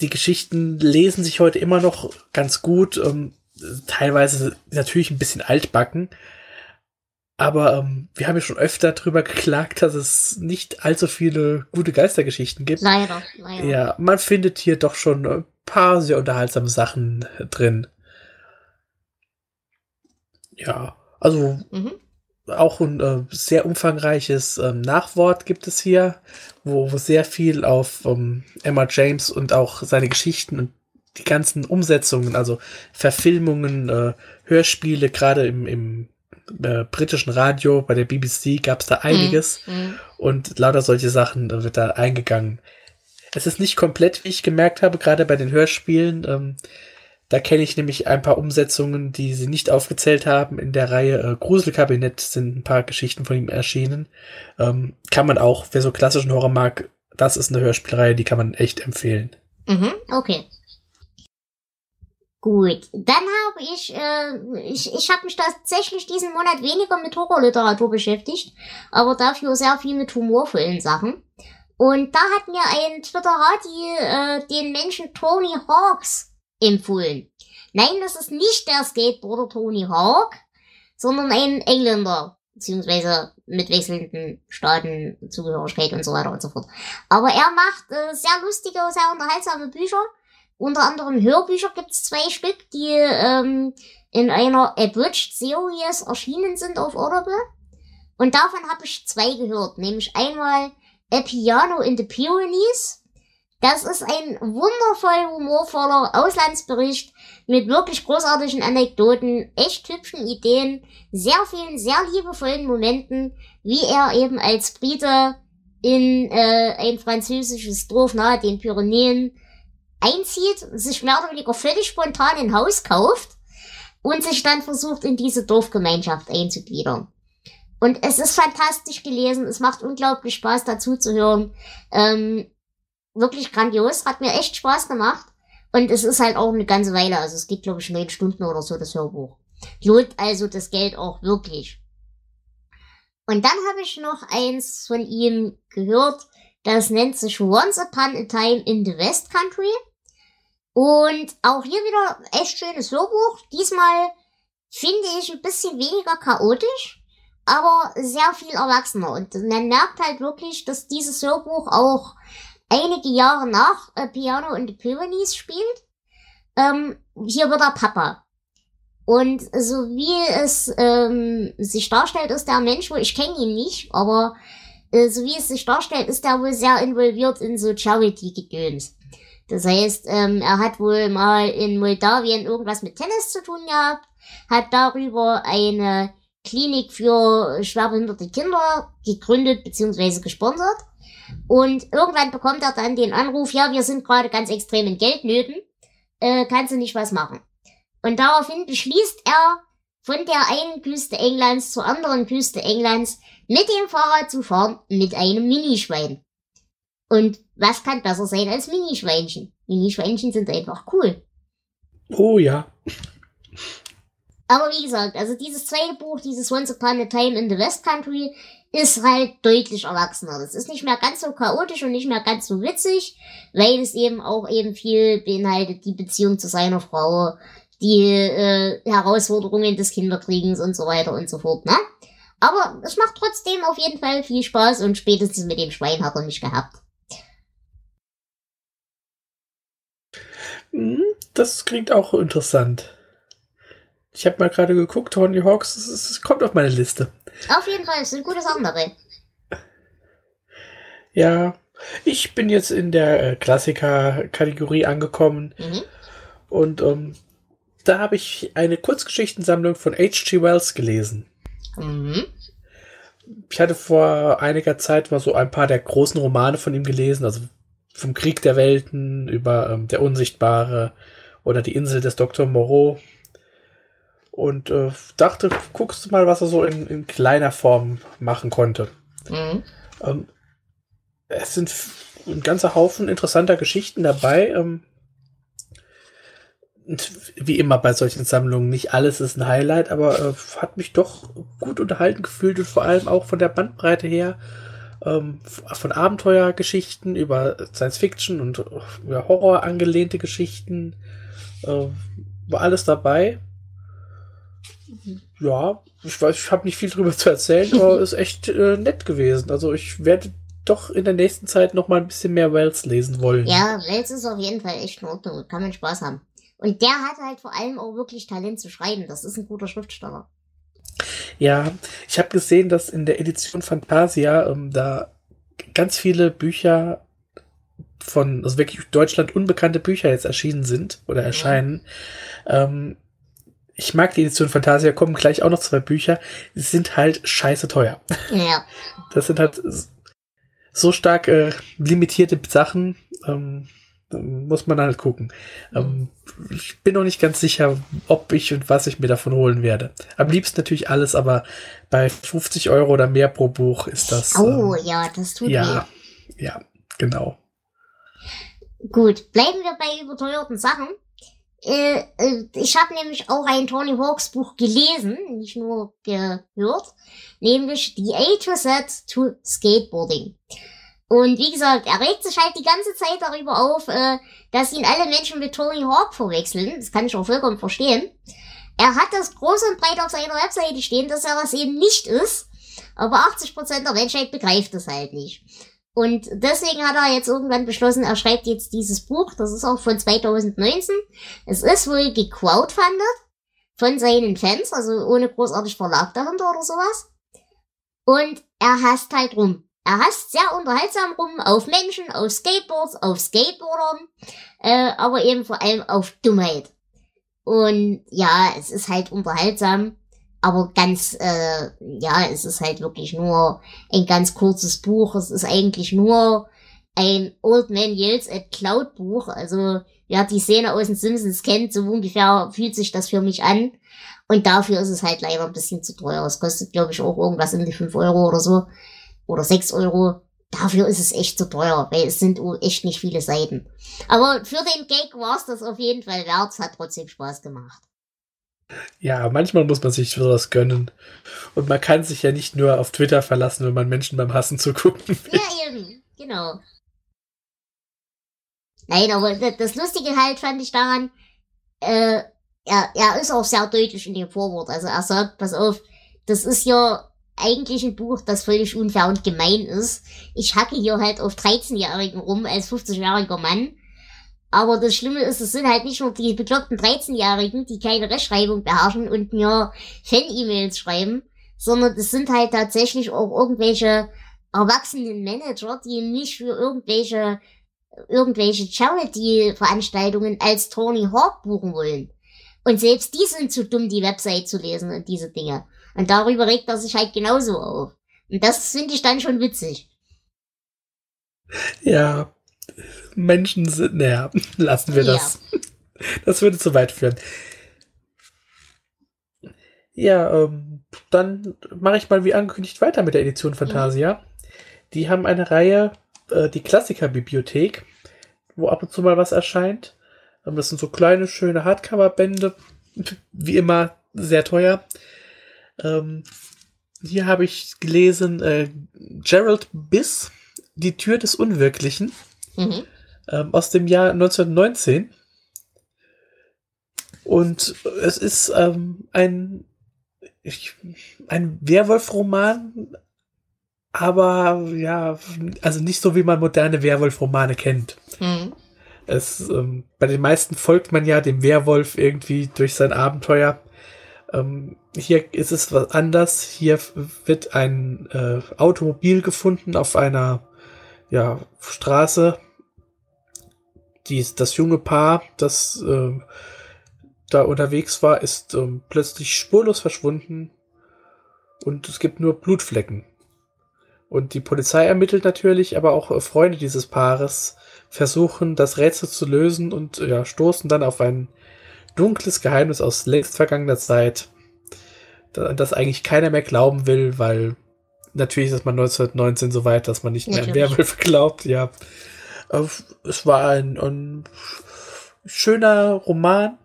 Die Geschichten lesen sich heute immer noch ganz gut, ähm, teilweise natürlich ein bisschen altbacken. Aber ähm, wir haben ja schon öfter drüber geklagt, dass es nicht allzu viele gute Geistergeschichten gibt. Leider, leider. Ja, man findet hier doch schon ein paar sehr unterhaltsame Sachen drin. Ja, also Mhm. auch ein äh, sehr umfangreiches ähm, Nachwort gibt es hier, wo, wo sehr viel auf ähm, Emma James und auch seine Geschichten und die ganzen Umsetzungen, also Verfilmungen, äh, Hörspiele, gerade im, im äh, britischen Radio, bei der BBC gab es da einiges. Mhm. Und lauter solche Sachen wird da eingegangen. Es ist nicht komplett, wie ich gemerkt habe, gerade bei den Hörspielen. Ähm, da kenne ich nämlich ein paar Umsetzungen, die sie nicht aufgezählt haben. In der Reihe äh, Gruselkabinett sind ein paar Geschichten von ihm erschienen. Ähm, kann man auch, wer so klassischen Horror mag, das ist eine Hörspielreihe, die kann man echt empfehlen. Mhm. Okay. Gut, dann habe ich, äh, ich, ich habe mich tatsächlich diesen Monat weniger mit Horrorliteratur beschäftigt, aber dafür sehr viel mit humorvollen Sachen. Und da hat mir ein Twitterer die, äh, den Menschen Tony Hawks empfohlen. Nein, das ist nicht der Skateboarder Tony Hawk, sondern ein Engländer, beziehungsweise mit wechselnden Staaten, Zugehörigkeit und so weiter und so fort. Aber er macht äh, sehr lustige, sehr unterhaltsame Bücher unter anderem Hörbücher gibt's zwei Stück, die ähm, in einer Abridged Series erschienen sind auf Audible. Und davon habe ich zwei gehört, nämlich einmal A Piano in the Pyrenees. Das ist ein wundervoll humorvoller Auslandsbericht mit wirklich großartigen Anekdoten, echt hübschen Ideen, sehr vielen sehr liebevollen Momenten, wie er eben als Brite in äh, ein französisches Dorf nahe den Pyrenäen einzieht, sich mehr oder weniger völlig spontan ein Haus kauft und sich dann versucht, in diese Dorfgemeinschaft einzugliedern. Und es ist fantastisch gelesen, es macht unglaublich Spaß dazu zu hören. Ähm, wirklich grandios, hat mir echt Spaß gemacht. Und es ist halt auch eine ganze Weile, also es geht glaube ich neun Stunden oder so, das Hörbuch. Lohnt also das Geld auch wirklich. Und dann habe ich noch eins von ihm gehört, das nennt sich Once Upon a Time in the West Country. Und auch hier wieder echt schönes Hörbuch. Diesmal finde ich ein bisschen weniger chaotisch, aber sehr viel erwachsener. Und man merkt halt wirklich, dass dieses Hörbuch auch einige Jahre nach äh, Piano und the Pyrenees spielt. Ähm, hier wird er Papa. Und so wie es ähm, sich darstellt, ist der Mensch wo ich kenne ihn nicht, aber äh, so wie es sich darstellt, ist er wohl sehr involviert in so Charity-Gedöns. Das heißt, ähm, er hat wohl mal in Moldawien irgendwas mit Tennis zu tun gehabt, hat darüber eine Klinik für schwerbehinderte Kinder gegründet bzw. gesponsert. Und irgendwann bekommt er dann den Anruf, ja, wir sind gerade ganz extrem in Geldnöten, äh, kannst du nicht was machen? Und daraufhin beschließt er, von der einen Küste Englands zur anderen Küste Englands mit dem Fahrrad zu fahren mit einem Minischwein. Und was kann besser sein als Minischweinchen? Minischweinchen sind einfach cool. Oh ja. Aber wie gesagt, also dieses zweite Buch, dieses Once Upon a Time in the West Country, ist halt deutlich erwachsener. Das ist nicht mehr ganz so chaotisch und nicht mehr ganz so witzig, weil es eben auch eben viel beinhaltet, die Beziehung zu seiner Frau, die äh, Herausforderungen des Kinderkriegens und so weiter und so fort, ne? Aber es macht trotzdem auf jeden Fall viel Spaß und spätestens mit dem Schwein hat er mich gehabt. Das klingt auch interessant. Ich habe mal gerade geguckt, Tony Hawks, es, es, kommt auf meine Liste. Auf jeden Fall, es sind gute Sachen dabei. Ja, ich bin jetzt in der äh, Klassiker-Kategorie angekommen. Mhm. Und ähm, da habe ich eine Kurzgeschichtensammlung von H.G. Wells gelesen. Mhm. Ich hatte vor einiger Zeit mal so ein paar der großen Romane von ihm gelesen, also vom Krieg der Welten über ähm, Der Unsichtbare oder die Insel des Dr. Moreau. Und äh, dachte, guckst du mal, was er so in, in kleiner Form machen konnte. Mhm. Ähm, es sind ein ganzer Haufen interessanter Geschichten dabei. Ähm, wie immer bei solchen Sammlungen, nicht alles ist ein Highlight, aber äh, hat mich doch gut unterhalten gefühlt und vor allem auch von der Bandbreite her ähm, von Abenteuergeschichten über Science Fiction und über Horror angelehnte Geschichten. Äh, war alles dabei. Ja, ich weiß, ich habe nicht viel drüber zu erzählen, aber (laughs) ist echt äh, nett gewesen. Also ich werde doch in der nächsten Zeit noch mal ein bisschen mehr Wells lesen wollen. Ja, Wells ist auf jeden Fall echt in Ordnung. Kann man Spaß haben. Und der hat halt vor allem auch wirklich Talent zu schreiben. Das ist ein guter Schriftsteller. Ja, ich habe gesehen, dass in der Edition Fantasia ähm, da ganz viele Bücher von, also wirklich Deutschland unbekannte Bücher jetzt erschienen sind oder erscheinen. Ja. Ähm, ich mag die Edition Fantasia, kommen gleich auch noch zwei Bücher. Die sind halt scheiße teuer. Ja. Das sind halt so stark äh, limitierte Sachen. Ähm, muss man halt gucken. Ähm, ich bin noch nicht ganz sicher, ob ich und was ich mir davon holen werde. Am liebsten natürlich alles, aber bei 50 Euro oder mehr pro Buch ist das. Oh ähm, ja, das tut ja, weh. Ja, genau. Gut, bleiben wir bei überteuerten Sachen. äh, äh, ich habe nämlich auch ein Tony Hawks Buch gelesen, nicht nur gehört, nämlich The A to Z to Skateboarding. Und wie gesagt, er regt sich halt die ganze Zeit darüber auf, äh, dass ihn alle Menschen mit Tony Hawk verwechseln. Das kann ich auch vollkommen verstehen. Er hat das groß und breit auf seiner Webseite stehen, dass er das eben nicht ist. Aber 80% der Menschheit begreift das halt nicht. Und deswegen hat er jetzt irgendwann beschlossen, er schreibt jetzt dieses Buch. Das ist auch von 2019. Es ist wohl gecrowdfundet von seinen Fans, also ohne großartig Verlag dahinter oder sowas. Und er hasst halt rum. Er hasst sehr unterhaltsam rum auf Menschen, auf Skateboards, auf Skateboardern, äh, aber eben vor allem auf Dummheit. Und ja, es ist halt unterhaltsam, aber ganz, äh, ja, es ist halt wirklich nur ein ganz kurzes Buch. Es ist eigentlich nur ein Old Man Yells at Cloud Buch. Also, wer die Szene aus den Simpsons kennt, so ungefähr fühlt sich das für mich an. Und dafür ist es halt leider ein bisschen zu teuer. Es kostet, glaube ich, auch irgendwas um die 5 Euro oder so. Oder 6 Euro. Dafür ist es echt zu teuer, weil es sind echt nicht viele Seiten. Aber für den Gag war es das auf jeden Fall wert. Es hat trotzdem Spaß gemacht. Ja, manchmal muss man sich sowas gönnen. Und man kann sich ja nicht nur auf Twitter verlassen, wenn man Menschen beim Hassen zugucken will. Ja, eben, genau. Nein, aber das Lustige halt fand ich daran, äh, er, er ist auch sehr deutlich in dem Vorwort. Also er sagt, pass auf, das ist ja eigentlich ein Buch, das völlig unfair und gemein ist. Ich hacke hier halt auf 13-Jährigen rum als 50-jähriger Mann. Aber das Schlimme ist, es sind halt nicht nur die bekloppten 13-Jährigen, die keine Rechtschreibung beherrschen und mir Fan-E-Mails schreiben, sondern es sind halt tatsächlich auch irgendwelche erwachsenen Manager, die mich für irgendwelche irgendwelche Charity-Veranstaltungen als Tony Hawk buchen wollen. Und selbst die sind zu dumm, die Website zu lesen und diese Dinge. Und darüber regt er sich halt genauso auf. Und das finde ich dann schon witzig. Ja, Menschen sind, naja, (laughs) lassen wir das. Ja. (laughs) Das würde zu weit führen. Ja, ähm, dann mache ich mal wie angekündigt weiter mit der Edition Fantasia. Mhm. Die haben eine Reihe, äh, die Klassikerbibliothek, wo ab und zu mal was erscheint. Ähm, das sind so kleine, schöne Hardcover-Bände. Wie immer sehr teuer. Ähm, hier habe ich gelesen äh, Gerald Biss, Die Tür des Unwirklichen. Mhm. Ähm, aus dem Jahr 1919. Und es ist ähm, ein, ich, ein Werwolf-Roman, aber ja, also nicht so, wie man moderne Werwolf-Romane kennt. Mhm. Es, ähm, bei den meisten folgt man ja dem Werwolf irgendwie durch sein Abenteuer. Ähm, hier ist es was anders. Hier wird ein äh, Automobil gefunden auf einer ja, Straße. Die, das junge Paar, das äh, da unterwegs war, ist äh, plötzlich spurlos verschwunden und es gibt nur Blutflecken. Und die Polizei ermittelt natürlich, aber auch äh, Freunde dieses Paares versuchen, das Rätsel zu lösen und ja, stoßen dann auf ein dunkles Geheimnis aus längst vergangener Zeit, das eigentlich keiner mehr glauben will, weil natürlich ist man 1919 so weit, dass man nicht mehr an Werwölfe (laughs) glaubt, ja. Es war ein, ein schöner Roman,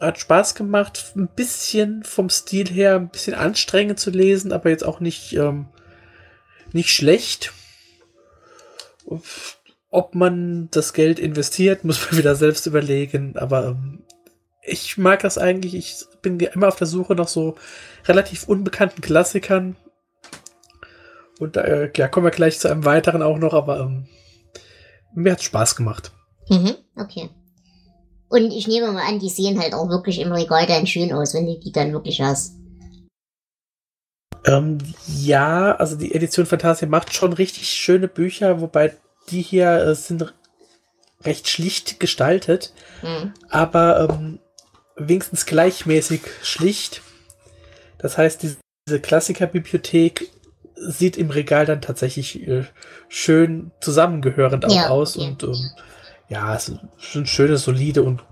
hat Spaß gemacht, ein bisschen vom Stil her, ein bisschen anstrengend zu lesen, aber jetzt auch nicht, ähm, nicht schlecht. Ob man das Geld investiert, (laughs) muss man wieder selbst überlegen, aber ähm, ich mag das eigentlich. Ich bin immer auf der Suche nach so relativ unbekannten Klassikern, und äh, ja, kommen wir gleich zu einem weiteren auch noch, aber ähm, mir hat Spaß gemacht. Mhm, okay. Und ich nehme mal an, die sehen halt auch wirklich im Regal dann schön aus, wenn du die dann wirklich hast. Ähm, ja, also die Edition Fantasia macht schon richtig schöne Bücher, wobei die hier äh, sind recht schlicht gestaltet, mhm. aber ähm, wenigstens gleichmäßig schlicht. Das heißt, diese Klassikerbibliothek sieht im Regal dann tatsächlich äh, schön zusammengehörend auch ja, aus okay. und ähm, ja, es sind schöne, solide und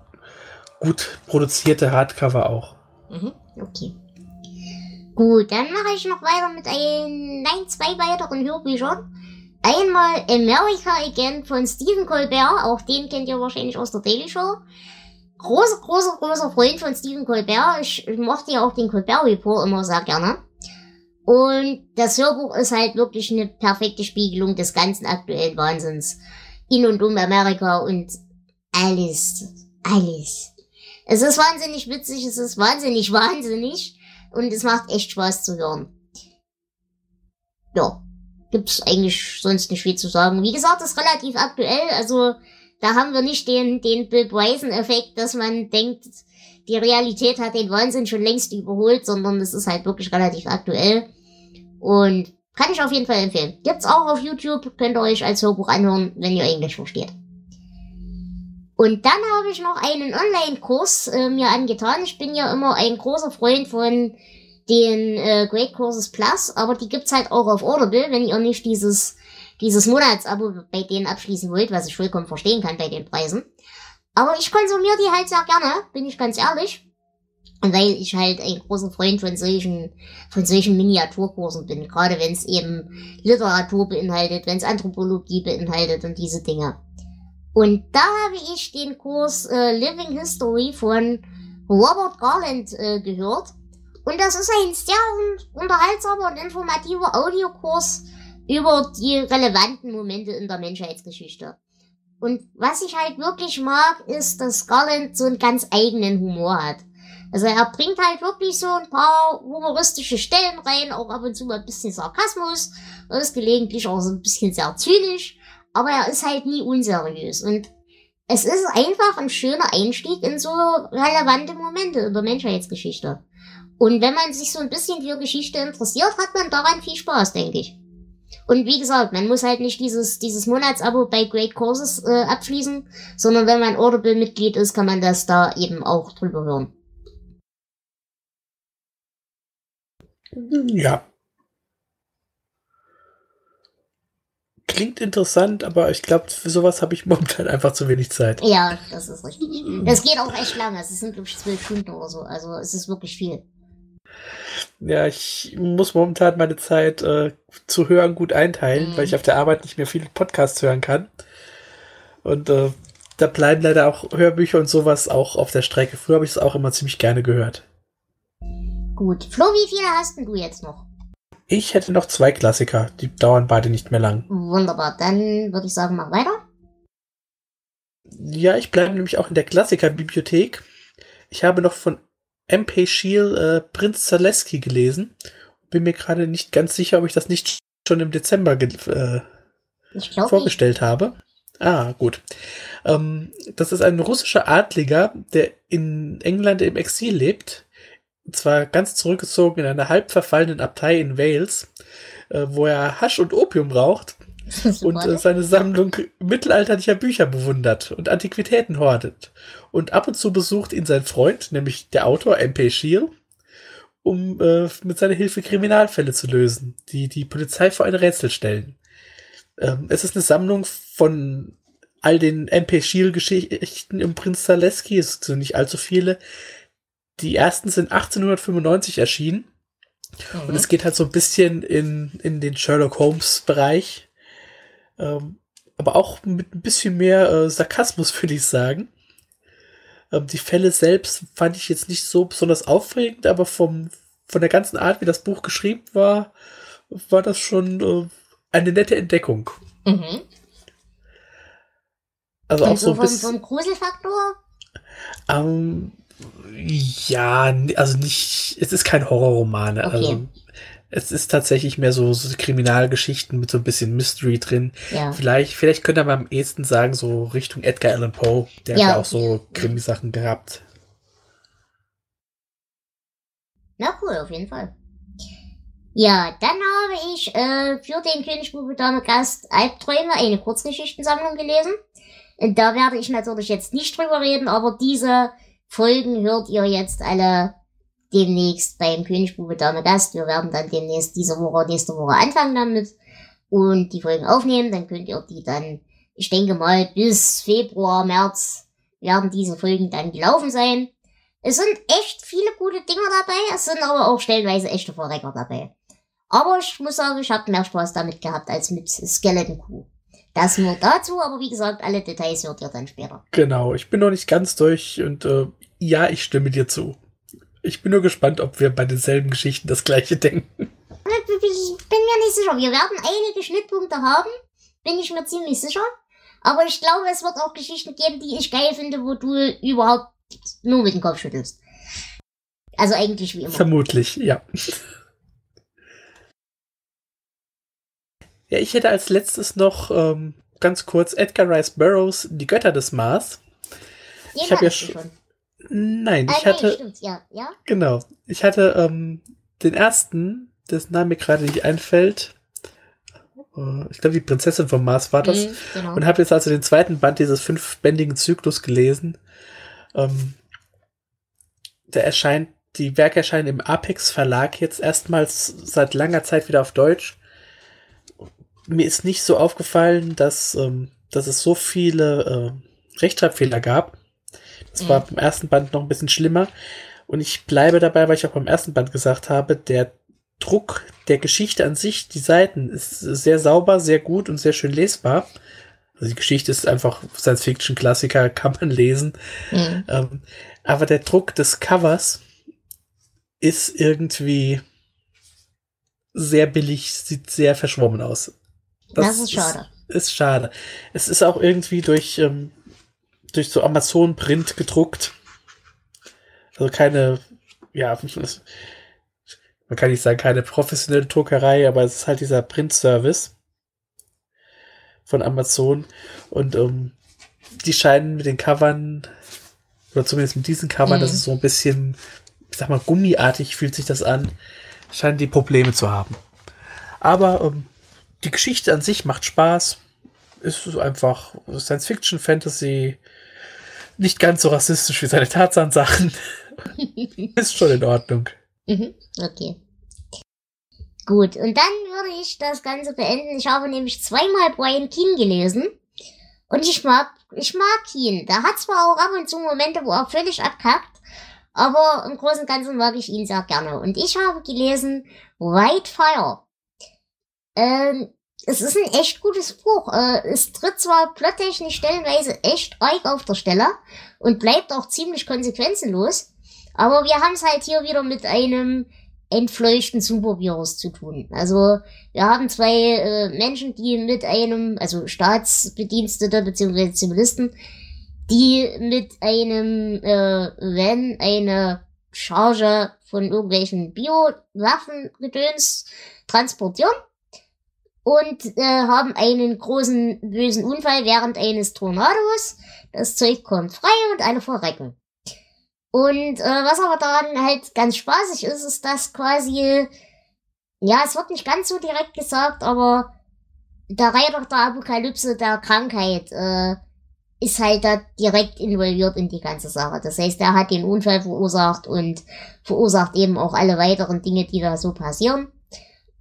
gut produzierte Hardcover auch. Mhm, okay. Gut, dann mache ich noch weiter mit ein, nein, zwei weiteren Hörbüchern. Einmal America Again von Stephen Colbert, auch den kennt ihr wahrscheinlich aus der Daily Show. Großer, großer, großer Freund von Stephen Colbert. Ich, ich mochte ja auch den Colbert Report immer sehr gerne. Und das Hörbuch ist halt wirklich eine perfekte Spiegelung des ganzen aktuellen Wahnsinns. In und um Amerika und alles. Alles. Es ist wahnsinnig witzig, es ist wahnsinnig (laughs) wahnsinnig und es macht echt Spaß zu hören. Ja, gibt's eigentlich sonst nicht viel zu sagen. Wie gesagt, ist relativ aktuell, also da haben wir nicht den, den Bill Bryson-Effekt, dass man denkt, die Realität hat den Wahnsinn schon längst überholt, sondern es ist halt wirklich relativ aktuell. Und kann ich auf jeden Fall empfehlen. Gibt's auch auf YouTube, könnt ihr euch als Hörbuch anhören, wenn ihr Englisch versteht. Und dann habe ich noch einen Online-Kurs äh, mir angetan. Ich bin ja immer ein großer Freund von den äh, Great Courses Plus, aber die gibt's halt auch auf Audible, wenn ihr nicht dieses, dieses Monatsabo bei denen abschließen wollt, was ich vollkommen verstehen kann bei den Preisen. Aber ich konsumiere die halt sehr gerne, bin ich ganz ehrlich weil ich halt ein großer Freund von solchen, von solchen Miniaturkursen bin, gerade wenn es eben Literatur beinhaltet, wenn es Anthropologie beinhaltet und diese Dinge. Und da habe ich den Kurs äh, Living History von Robert Garland äh, gehört. Und das ist ein sehr unterhaltsamer und informativer Audiokurs über die relevanten Momente in der Menschheitsgeschichte. Und was ich halt wirklich mag, ist, dass Garland so einen ganz eigenen Humor hat. Also er bringt halt wirklich so ein paar humoristische Stellen rein, auch ab und zu mal ein bisschen Sarkasmus, ist gelegentlich auch so ein bisschen sehr zynisch, aber er ist halt nie unseriös und es ist einfach ein schöner Einstieg in so relevante Momente in der Menschheitsgeschichte. Und wenn man sich so ein bisschen für Geschichte interessiert, hat man daran viel Spaß, denke ich. Und wie gesagt, man muss halt nicht dieses, dieses Monatsabo bei Great Courses äh, abschließen, sondern wenn man Audible-Mitglied ist, kann man das da eben auch drüber hören. Ja. Klingt interessant, aber ich glaube, für sowas habe ich momentan einfach zu wenig Zeit. Ja, das ist richtig. Das geht auch echt lange. Es sind, glaube ich, zwölf Stunden oder so. Also es ist wirklich viel. Ja, ich muss momentan meine Zeit äh, zu hören gut einteilen, mhm. weil ich auf der Arbeit nicht mehr viele Podcasts hören kann. Und äh, da bleiben leider auch Hörbücher und sowas auch auf der Strecke. Früher habe ich es auch immer ziemlich gerne gehört. Gut. Flo, wie viele hast denn du jetzt noch? Ich hätte noch zwei Klassiker. Die dauern beide nicht mehr lang. Wunderbar. Dann würde ich sagen, mach weiter. Ja, ich bleibe nämlich auch in der Klassikerbibliothek. Ich habe noch von M.P. Shield äh, Prinz Zaleski gelesen. Bin mir gerade nicht ganz sicher, ob ich das nicht schon im Dezember äh, vorgestellt nicht. habe. Ah, gut. Ähm, das ist ein russischer Adliger, der in England im Exil lebt zwar ganz zurückgezogen in einer halb verfallenen Abtei in Wales, äh, wo er Hasch und Opium raucht (laughs) und äh, seine Sammlung mittelalterlicher Bücher bewundert und Antiquitäten hortet. Und ab und zu besucht ihn sein Freund, nämlich der Autor M.P. Schiel, um äh, mit seiner Hilfe Kriminalfälle zu lösen, die die Polizei vor ein Rätsel stellen. Ähm, es ist eine Sammlung von all den MP Schiel Geschichten im Prinz Zaleski, es sind nicht allzu viele, die ersten sind 1895 erschienen. Mhm. Und es geht halt so ein bisschen in, in den Sherlock Holmes Bereich. Ähm, aber auch mit ein bisschen mehr äh, Sarkasmus, (laughs) würde ich sagen. Ähm, die Fälle selbst fand ich jetzt nicht so besonders aufregend, aber vom, von der ganzen Art, wie das Buch geschrieben war, war das schon äh, eine nette Entdeckung. Mhm. Also Und auch so, so vom, vom Gruselfaktor? Ähm, ja, also nicht, es ist kein Horrorroman. Okay. Also es ist tatsächlich mehr so, so Kriminalgeschichten mit so ein bisschen Mystery drin. Ja. Vielleicht, vielleicht könnte man am ehesten sagen, so Richtung Edgar Allan Poe. Der ja. hat ja auch so Krimisachen gehabt. Na cool, auf jeden Fall. Ja, dann habe ich äh, für den Königsbube Dame Gast Albträume eine Kurzgeschichtensammlung gelesen. Da werde ich natürlich jetzt nicht drüber reden, aber diese Folgen hört ihr jetzt alle demnächst beim Königsbube Dame Gast. Wir werden dann demnächst diese Woche, nächste Woche anfangen damit und die Folgen aufnehmen. Dann könnt ihr die dann, ich denke mal, bis Februar, März werden diese Folgen dann gelaufen sein. Es sind echt viele gute Dinge dabei, es sind aber auch stellenweise echte Verrecker dabei. Aber ich muss sagen, ich habe mehr Spaß damit gehabt als mit Skeleton Crew. Das nur dazu, aber wie gesagt, alle Details hört ihr dann später. Genau, ich bin noch nicht ganz durch und äh, ja, ich stimme dir zu. Ich bin nur gespannt, ob wir bei denselben Geschichten das gleiche (laughs) denken. Ich bin mir nicht sicher. Wir werden einige Schnittpunkte haben, bin ich mir ziemlich sicher. Aber ich glaube, es wird auch Geschichten geben, die ich geil finde, wo du überhaupt nur mit dem Kopf schüttelst. Also eigentlich wie immer. Vermutlich, ja. Ja, ich hätte als letztes noch ähm, ganz kurz Edgar Rice Burroughs, Die Götter des Mars. Den ich habe ja schon. Nein, Ah, ich nee, hatte. stimmt, ja, ja. Genau. Ich hatte ähm, den ersten, dessen Name mir gerade nicht einfällt. Äh, Ich glaube, die Prinzessin vom Mars war das. Mhm, genau. Und habe jetzt also den zweiten Band dieses fünfbändigen Zyklus gelesen. Ähm, der erscheint, die Werke erscheinen im Apex Verlag jetzt erstmals seit langer Zeit wieder auf Deutsch. Mir ist nicht so aufgefallen, dass, ähm, dass es so viele äh, Rechtschreibfehler gab. Das Mhm. war beim ersten Band noch ein bisschen schlimmer. Und ich bleibe dabei, weil ich auch beim ersten Band gesagt habe, der Druck der Geschichte an sich, die Seiten, ist sehr sauber, sehr gut und sehr schön lesbar. Also die Geschichte ist einfach Science-Fiction-Klassiker, (laughs) kann man lesen. Mhm. Ähm, aber der Druck des Covers ist irgendwie sehr billig, sieht sehr verschwommen aus. Das, ist schade. Ist, ist schade. Es ist auch irgendwie durch, ähm, durch so Amazon-Print gedruckt. Also keine, ja, man kann nicht sagen, keine professionelle Druckerei, aber es ist halt dieser Print-Service von Amazon. Und ähm, die scheinen mit den Covern, oder zumindest mit diesen Covern, Mhm. das ist so ein bisschen, ich sag mal, gummiartig fühlt sich das an, scheinen die Probleme zu haben. Aber ähm, die Geschichte an sich macht Spaß. Ist einfach Science Fiction, Fantasy, nicht ganz so rassistisch wie seine Tarzan-Sachen. (laughs) ist schon in Ordnung. Mhm, okay. Gut, und dann würde ich das Ganze beenden. Ich habe nämlich zweimal Brian Keane gelesen. Und ich mag, ich mag ihn. Der hat zwar auch ab und zu Momente, wo er völlig abkackt, aber im Großen und Ganzen mag ich ihn sehr gerne. Und ich habe gelesen White Fire. Ähm, es ist ein echt gutes Buch. Äh, es tritt zwar plottechnisch stellenweise echt arg auf der Stelle und bleibt auch ziemlich konsequenzenlos, aber wir haben es halt hier wieder mit einem entfleuchten Supervirus zu tun. Also wir haben zwei äh, Menschen, die mit einem, also Staatsbedienstete bzw. Zivilisten, die mit einem, äh, wenn eine Charge von irgendwelchen Biowaffengedöns transportieren und äh, haben einen großen bösen Unfall während eines Tornados. Das Zeug kommt frei und alle verrecken. Und äh, was aber daran halt ganz spaßig ist, ist, dass quasi, ja, es wird nicht ganz so direkt gesagt, aber der Reiter der Apokalypse der Krankheit äh, ist halt da direkt involviert in die ganze Sache. Das heißt, er hat den Unfall verursacht und verursacht eben auch alle weiteren Dinge, die da so passieren.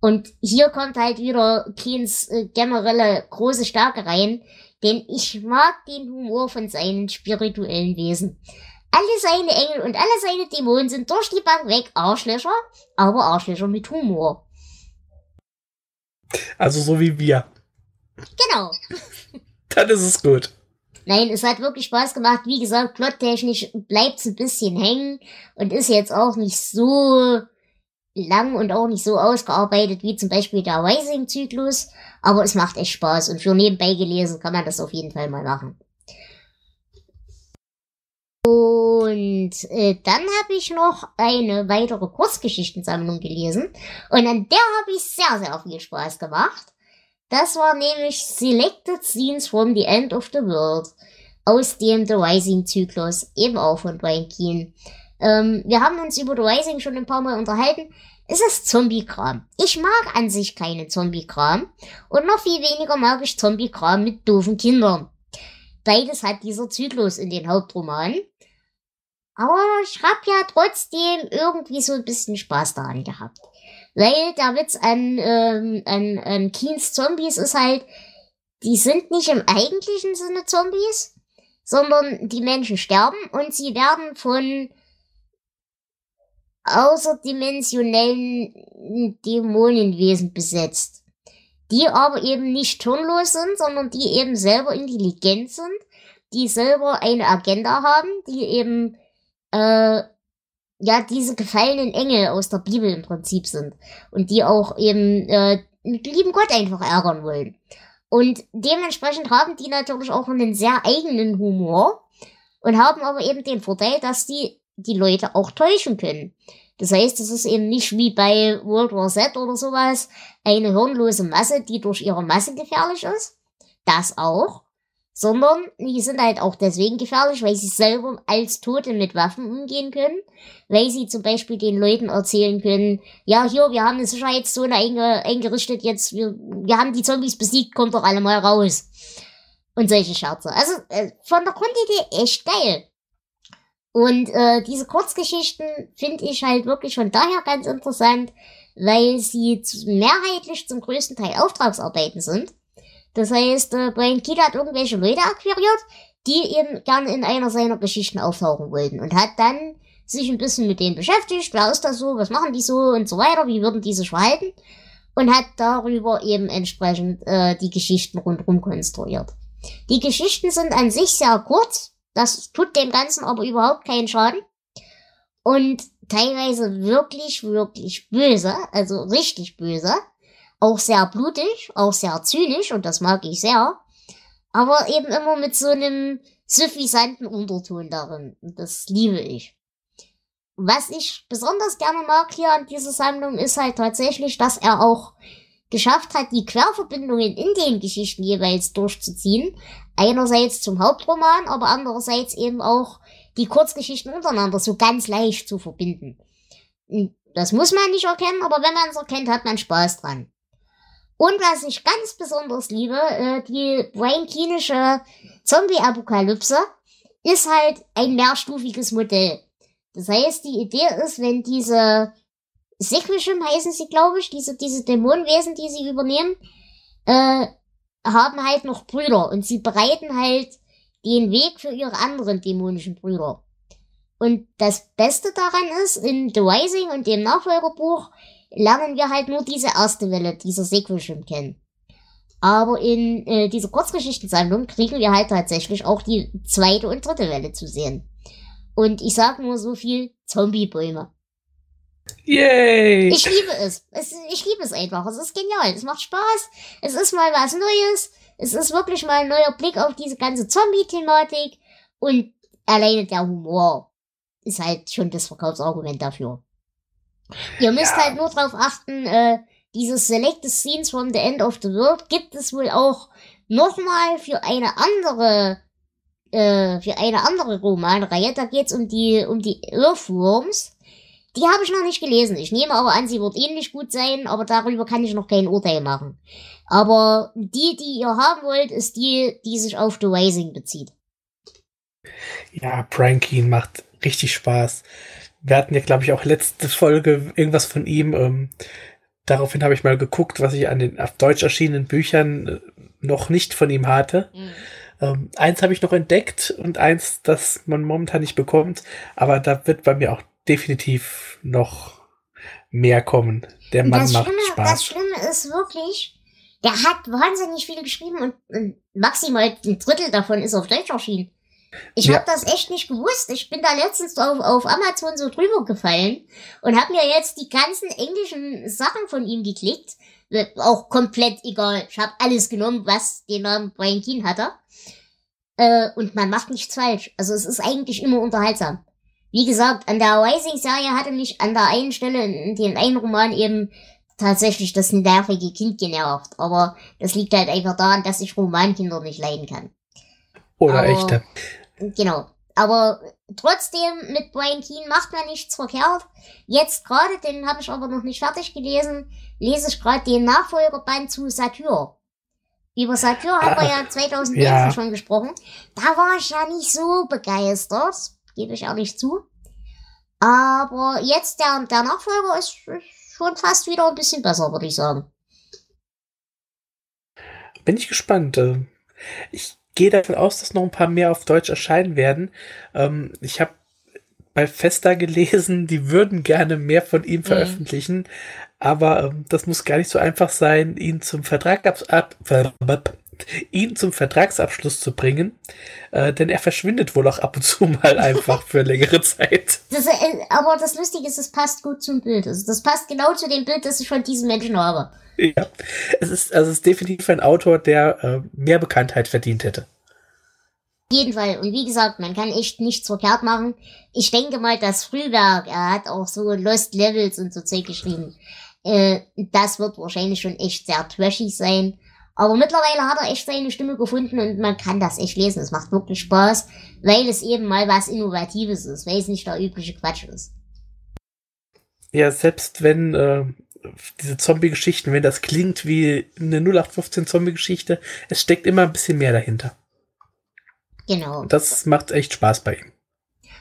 Und hier kommt halt wieder Keens äh, generelle große Stärke rein, denn ich mag den Humor von seinen spirituellen Wesen. Alle seine Engel und alle seine Dämonen sind durch die Bank weg Arschlöcher, aber Arschlöcher mit Humor. Also so wie wir. Genau. (laughs) Dann ist es gut. Nein, es hat wirklich Spaß gemacht. Wie gesagt, plottechnisch bleibt's ein bisschen hängen und ist jetzt auch nicht so lang und auch nicht so ausgearbeitet wie zum Beispiel der Rising-Zyklus. Aber es macht echt Spaß und für nebenbei gelesen kann man das auf jeden Fall mal machen. Und äh, dann habe ich noch eine weitere Kurzgeschichtensammlung gelesen und an der habe ich sehr, sehr viel Spaß gemacht. Das war nämlich Selected Scenes from the End of the World aus dem The Rising Zyklus, eben auch von Brian Keane. Ähm, wir haben uns über The Rising schon ein paar Mal unterhalten. Es ist Zombie-Kram. Ich mag an sich keinen Zombie-Kram und noch viel weniger mag ich Zombie-Kram mit doofen Kindern. Beides hat dieser Zyklus in den Hauptromanen. Aber ich hab ja trotzdem irgendwie so ein bisschen Spaß daran gehabt. Weil der Witz an, ähm, an, an Keens Zombies ist halt, die sind nicht im eigentlichen Sinne Zombies, sondern die Menschen sterben und sie werden von außerdimensionellen Dämonenwesen besetzt. die aber eben nicht hirnlos sind, sondern die eben selber intelligent sind, die selber eine Agenda haben, die eben äh, ja diese gefallenen Engel aus der Bibel im Prinzip sind und die auch eben äh, lieben Gott einfach ärgern wollen. Und dementsprechend haben die natürlich auch einen sehr eigenen Humor und haben aber eben den Vorteil, dass die die Leute auch täuschen können. Das heißt, es ist eben nicht wie bei World War Z oder sowas eine hirnlose Masse, die durch ihre Masse gefährlich ist. Das auch. Sondern die sind halt auch deswegen gefährlich, weil sie selber als Tote mit Waffen umgehen können. Weil sie zum Beispiel den Leuten erzählen können, ja, hier, wir haben eine Sicherheitszone einge eingerichtet, jetzt, wir, wir haben die Zombies besiegt, kommt doch alle mal raus. Und solche Scherze. Also äh, von der Grundidee echt geil. Und äh, diese Kurzgeschichten finde ich halt wirklich von daher ganz interessant, weil sie mehrheitlich zum größten Teil Auftragsarbeiten sind. Das heißt, äh, Brian Keith hat irgendwelche Leute akquiriert, die eben gerne in einer seiner Geschichten auftauchen wollten und hat dann sich ein bisschen mit denen beschäftigt, wer ist das so, was machen die so und so weiter, wie würden die sich verhalten und hat darüber eben entsprechend äh, die Geschichten rundherum konstruiert. Die Geschichten sind an sich sehr kurz, das tut dem Ganzen aber überhaupt keinen Schaden. Und teilweise wirklich, wirklich böse, also richtig böse. Auch sehr blutig, auch sehr zynisch und das mag ich sehr. Aber eben immer mit so einem suffisanten Unterton darin. Das liebe ich. Was ich besonders gerne mag hier an dieser Sammlung ist halt tatsächlich, dass er auch geschafft hat, die Querverbindungen in den Geschichten jeweils durchzuziehen. Einerseits zum Hauptroman, aber andererseits eben auch die Kurzgeschichten untereinander so ganz leicht zu verbinden. Das muss man nicht erkennen, aber wenn man es erkennt, hat man Spaß dran. Und was ich ganz besonders liebe, äh, die Brian Zombie-Apokalypse ist halt ein mehrstufiges Modell. Das heißt, die Idee ist, wenn diese Sequishim heißen sie, glaube ich, diese, diese Dämonenwesen, die sie übernehmen, äh, haben halt noch Brüder und sie bereiten halt den Weg für ihre anderen dämonischen Brüder. Und das Beste daran ist, in The Rising und dem Nachfolgerbuch lernen wir halt nur diese erste Welle dieser Sequishim kennen. Aber in äh, dieser Kurzgeschichtensammlung kriegen wir halt tatsächlich auch die zweite und dritte Welle zu sehen. Und ich sag nur so viel Zombiebäume. Yay! Ich liebe es. es. Ich liebe es einfach. Es ist genial. Es macht Spaß. Es ist mal was Neues. Es ist wirklich mal ein neuer Blick auf diese ganze Zombie-Thematik. Und alleine der Humor ist halt schon das Verkaufsargument dafür. Ihr müsst ja. halt nur darauf achten, äh, diese Selected Scenes from the End of the World gibt es wohl auch nochmal für eine andere äh, für eine andere Romanreihe. Da geht's um die um die Earthworms. Die habe ich noch nicht gelesen. Ich nehme aber an, sie wird ähnlich gut sein, aber darüber kann ich noch kein Urteil machen. Aber die, die ihr haben wollt, ist die, die sich auf The Rising bezieht. Ja, Pranky macht richtig Spaß. Wir hatten ja, glaube ich, auch letzte Folge irgendwas von ihm. Ähm, daraufhin habe ich mal geguckt, was ich an den auf Deutsch erschienenen Büchern äh, noch nicht von ihm hatte. Mhm. Ähm, eins habe ich noch entdeckt und eins, das man momentan nicht bekommt. Aber da wird bei mir auch definitiv noch mehr kommen. Der Mann das macht Schlimme, Spaß. Das Schlimme ist wirklich, der hat wahnsinnig viel geschrieben und, und maximal ein Drittel davon ist auf Deutsch erschienen. Ich ja. habe das echt nicht gewusst. Ich bin da letztens auf, auf Amazon so drüber gefallen und habe mir jetzt die ganzen englischen Sachen von ihm geklickt. Auch komplett egal. Ich habe alles genommen, was den Namen Brian Keane hatte. Äh, und man macht nichts falsch. Also es ist eigentlich immer unterhaltsam. Wie gesagt, an der Rising-Serie hatte mich an der einen Stelle in den einen Roman eben tatsächlich das nervige Kind genervt. Aber das liegt halt einfach daran, dass ich Romankinder nicht leiden kann. Oder Aber, echte. Genau. Aber trotzdem, mit Brian Keane macht man nichts verkehrt. Jetzt gerade, den habe ich aber noch nicht fertig gelesen, lese ich gerade den Nachfolgerband zu Satyr. Über Satyr haben wir ja (laughs) 2011 ja. schon gesprochen. Da war ich ja nicht so begeistert, gebe ich ehrlich zu. Aber jetzt der, der Nachfolger ist schon fast wieder ein bisschen besser, würde ich sagen. Bin ich gespannt. Äh, ich gehe davon aus, dass noch ein paar mehr auf Deutsch erscheinen werden. Ähm, ich habe bei Festa gelesen, die würden gerne mehr von ihm mhm. veröffentlichen, Aber ähm, das muss gar nicht so einfach sein, ihn zum Vertrag ab, ab, ihn zum Vertragsabschluss zu bringen, äh, denn er verschwindet wohl auch ab und zu mal einfach für (laughs) längere Zeit. Das, äh, aber das Lustige ist, es passt gut zum Bild. Also das passt genau zu dem Bild, das ich von diesem Menschen habe. Ja, es ist, also es ist definitiv ein Autor, der äh, mehr Bekanntheit verdient hätte. Auf jeden Fall. Und wie gesagt, man kann echt nichts verkehrt machen. Ich denke mal, das Frühwerk, er hat auch so Lost Levels und so Zeug geschrieben. Äh, das wird wahrscheinlich schon echt sehr trashig sein. Aber mittlerweile hat er echt seine Stimme gefunden und man kann das echt lesen. Es macht wirklich Spaß, weil es eben mal was Innovatives ist, weil es nicht der übliche Quatsch ist. Ja, selbst wenn äh, diese Zombie-Geschichten, wenn das klingt wie eine 0815 Zombie-Geschichte, es steckt immer ein bisschen mehr dahinter. Genau. Das macht echt Spaß bei ihm.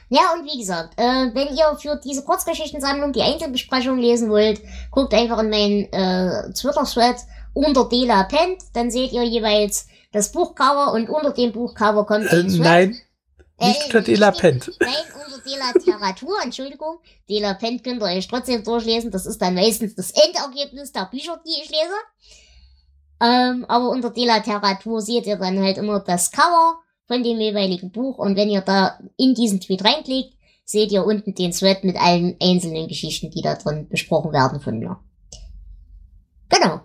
Ja, und wie gesagt, äh, wenn ihr für diese Kurzgeschichtensammlung die Einzelbesprechung lesen wollt, guckt einfach in meinen äh, Twitter-Thread unter Dela Pent, dann seht ihr jeweils das Buchcover und unter dem Buchcover kommt äh, Nein, nicht äh, unter Dela Pent. Nein, unter Dela Literatur, Entschuldigung. Dela Pent könnt ihr euch trotzdem durchlesen. Das ist dann meistens das Endergebnis der Bücher, die ich lese. Ähm, aber unter Dela Literatur seht ihr dann halt immer das Cover von dem jeweiligen Buch. Und wenn ihr da in diesen Tweet reinklickt, seht ihr unten den Thread mit allen einzelnen Geschichten, die da drin besprochen werden von mir. Genau.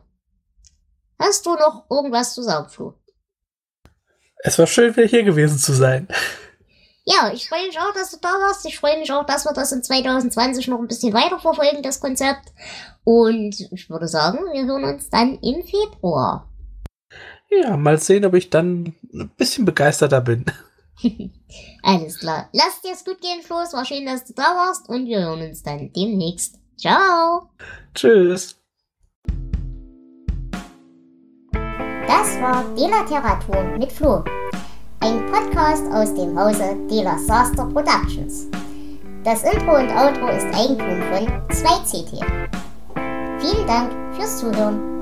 Hast du noch irgendwas zu sagen, Flo? Es war schön, wieder hier gewesen zu sein. Ja, ich freue mich auch, dass du da warst. Ich freue mich auch, dass wir das in 2020 noch ein bisschen weiter verfolgen, das Konzept. Und ich würde sagen, wir hören uns dann im Februar. Ja, mal sehen, ob ich dann ein bisschen begeisterter bin. (laughs) Alles klar. Lass dir es gut gehen, Flo. Es war schön, dass du da warst und wir hören uns dann demnächst. Ciao. Tschüss. Das war Delateratur mit Flo. Ein Podcast aus dem Hause Dela Saster Productions. Das Intro und Outro ist Eigentum von 2CT. Vielen Dank fürs Zuhören.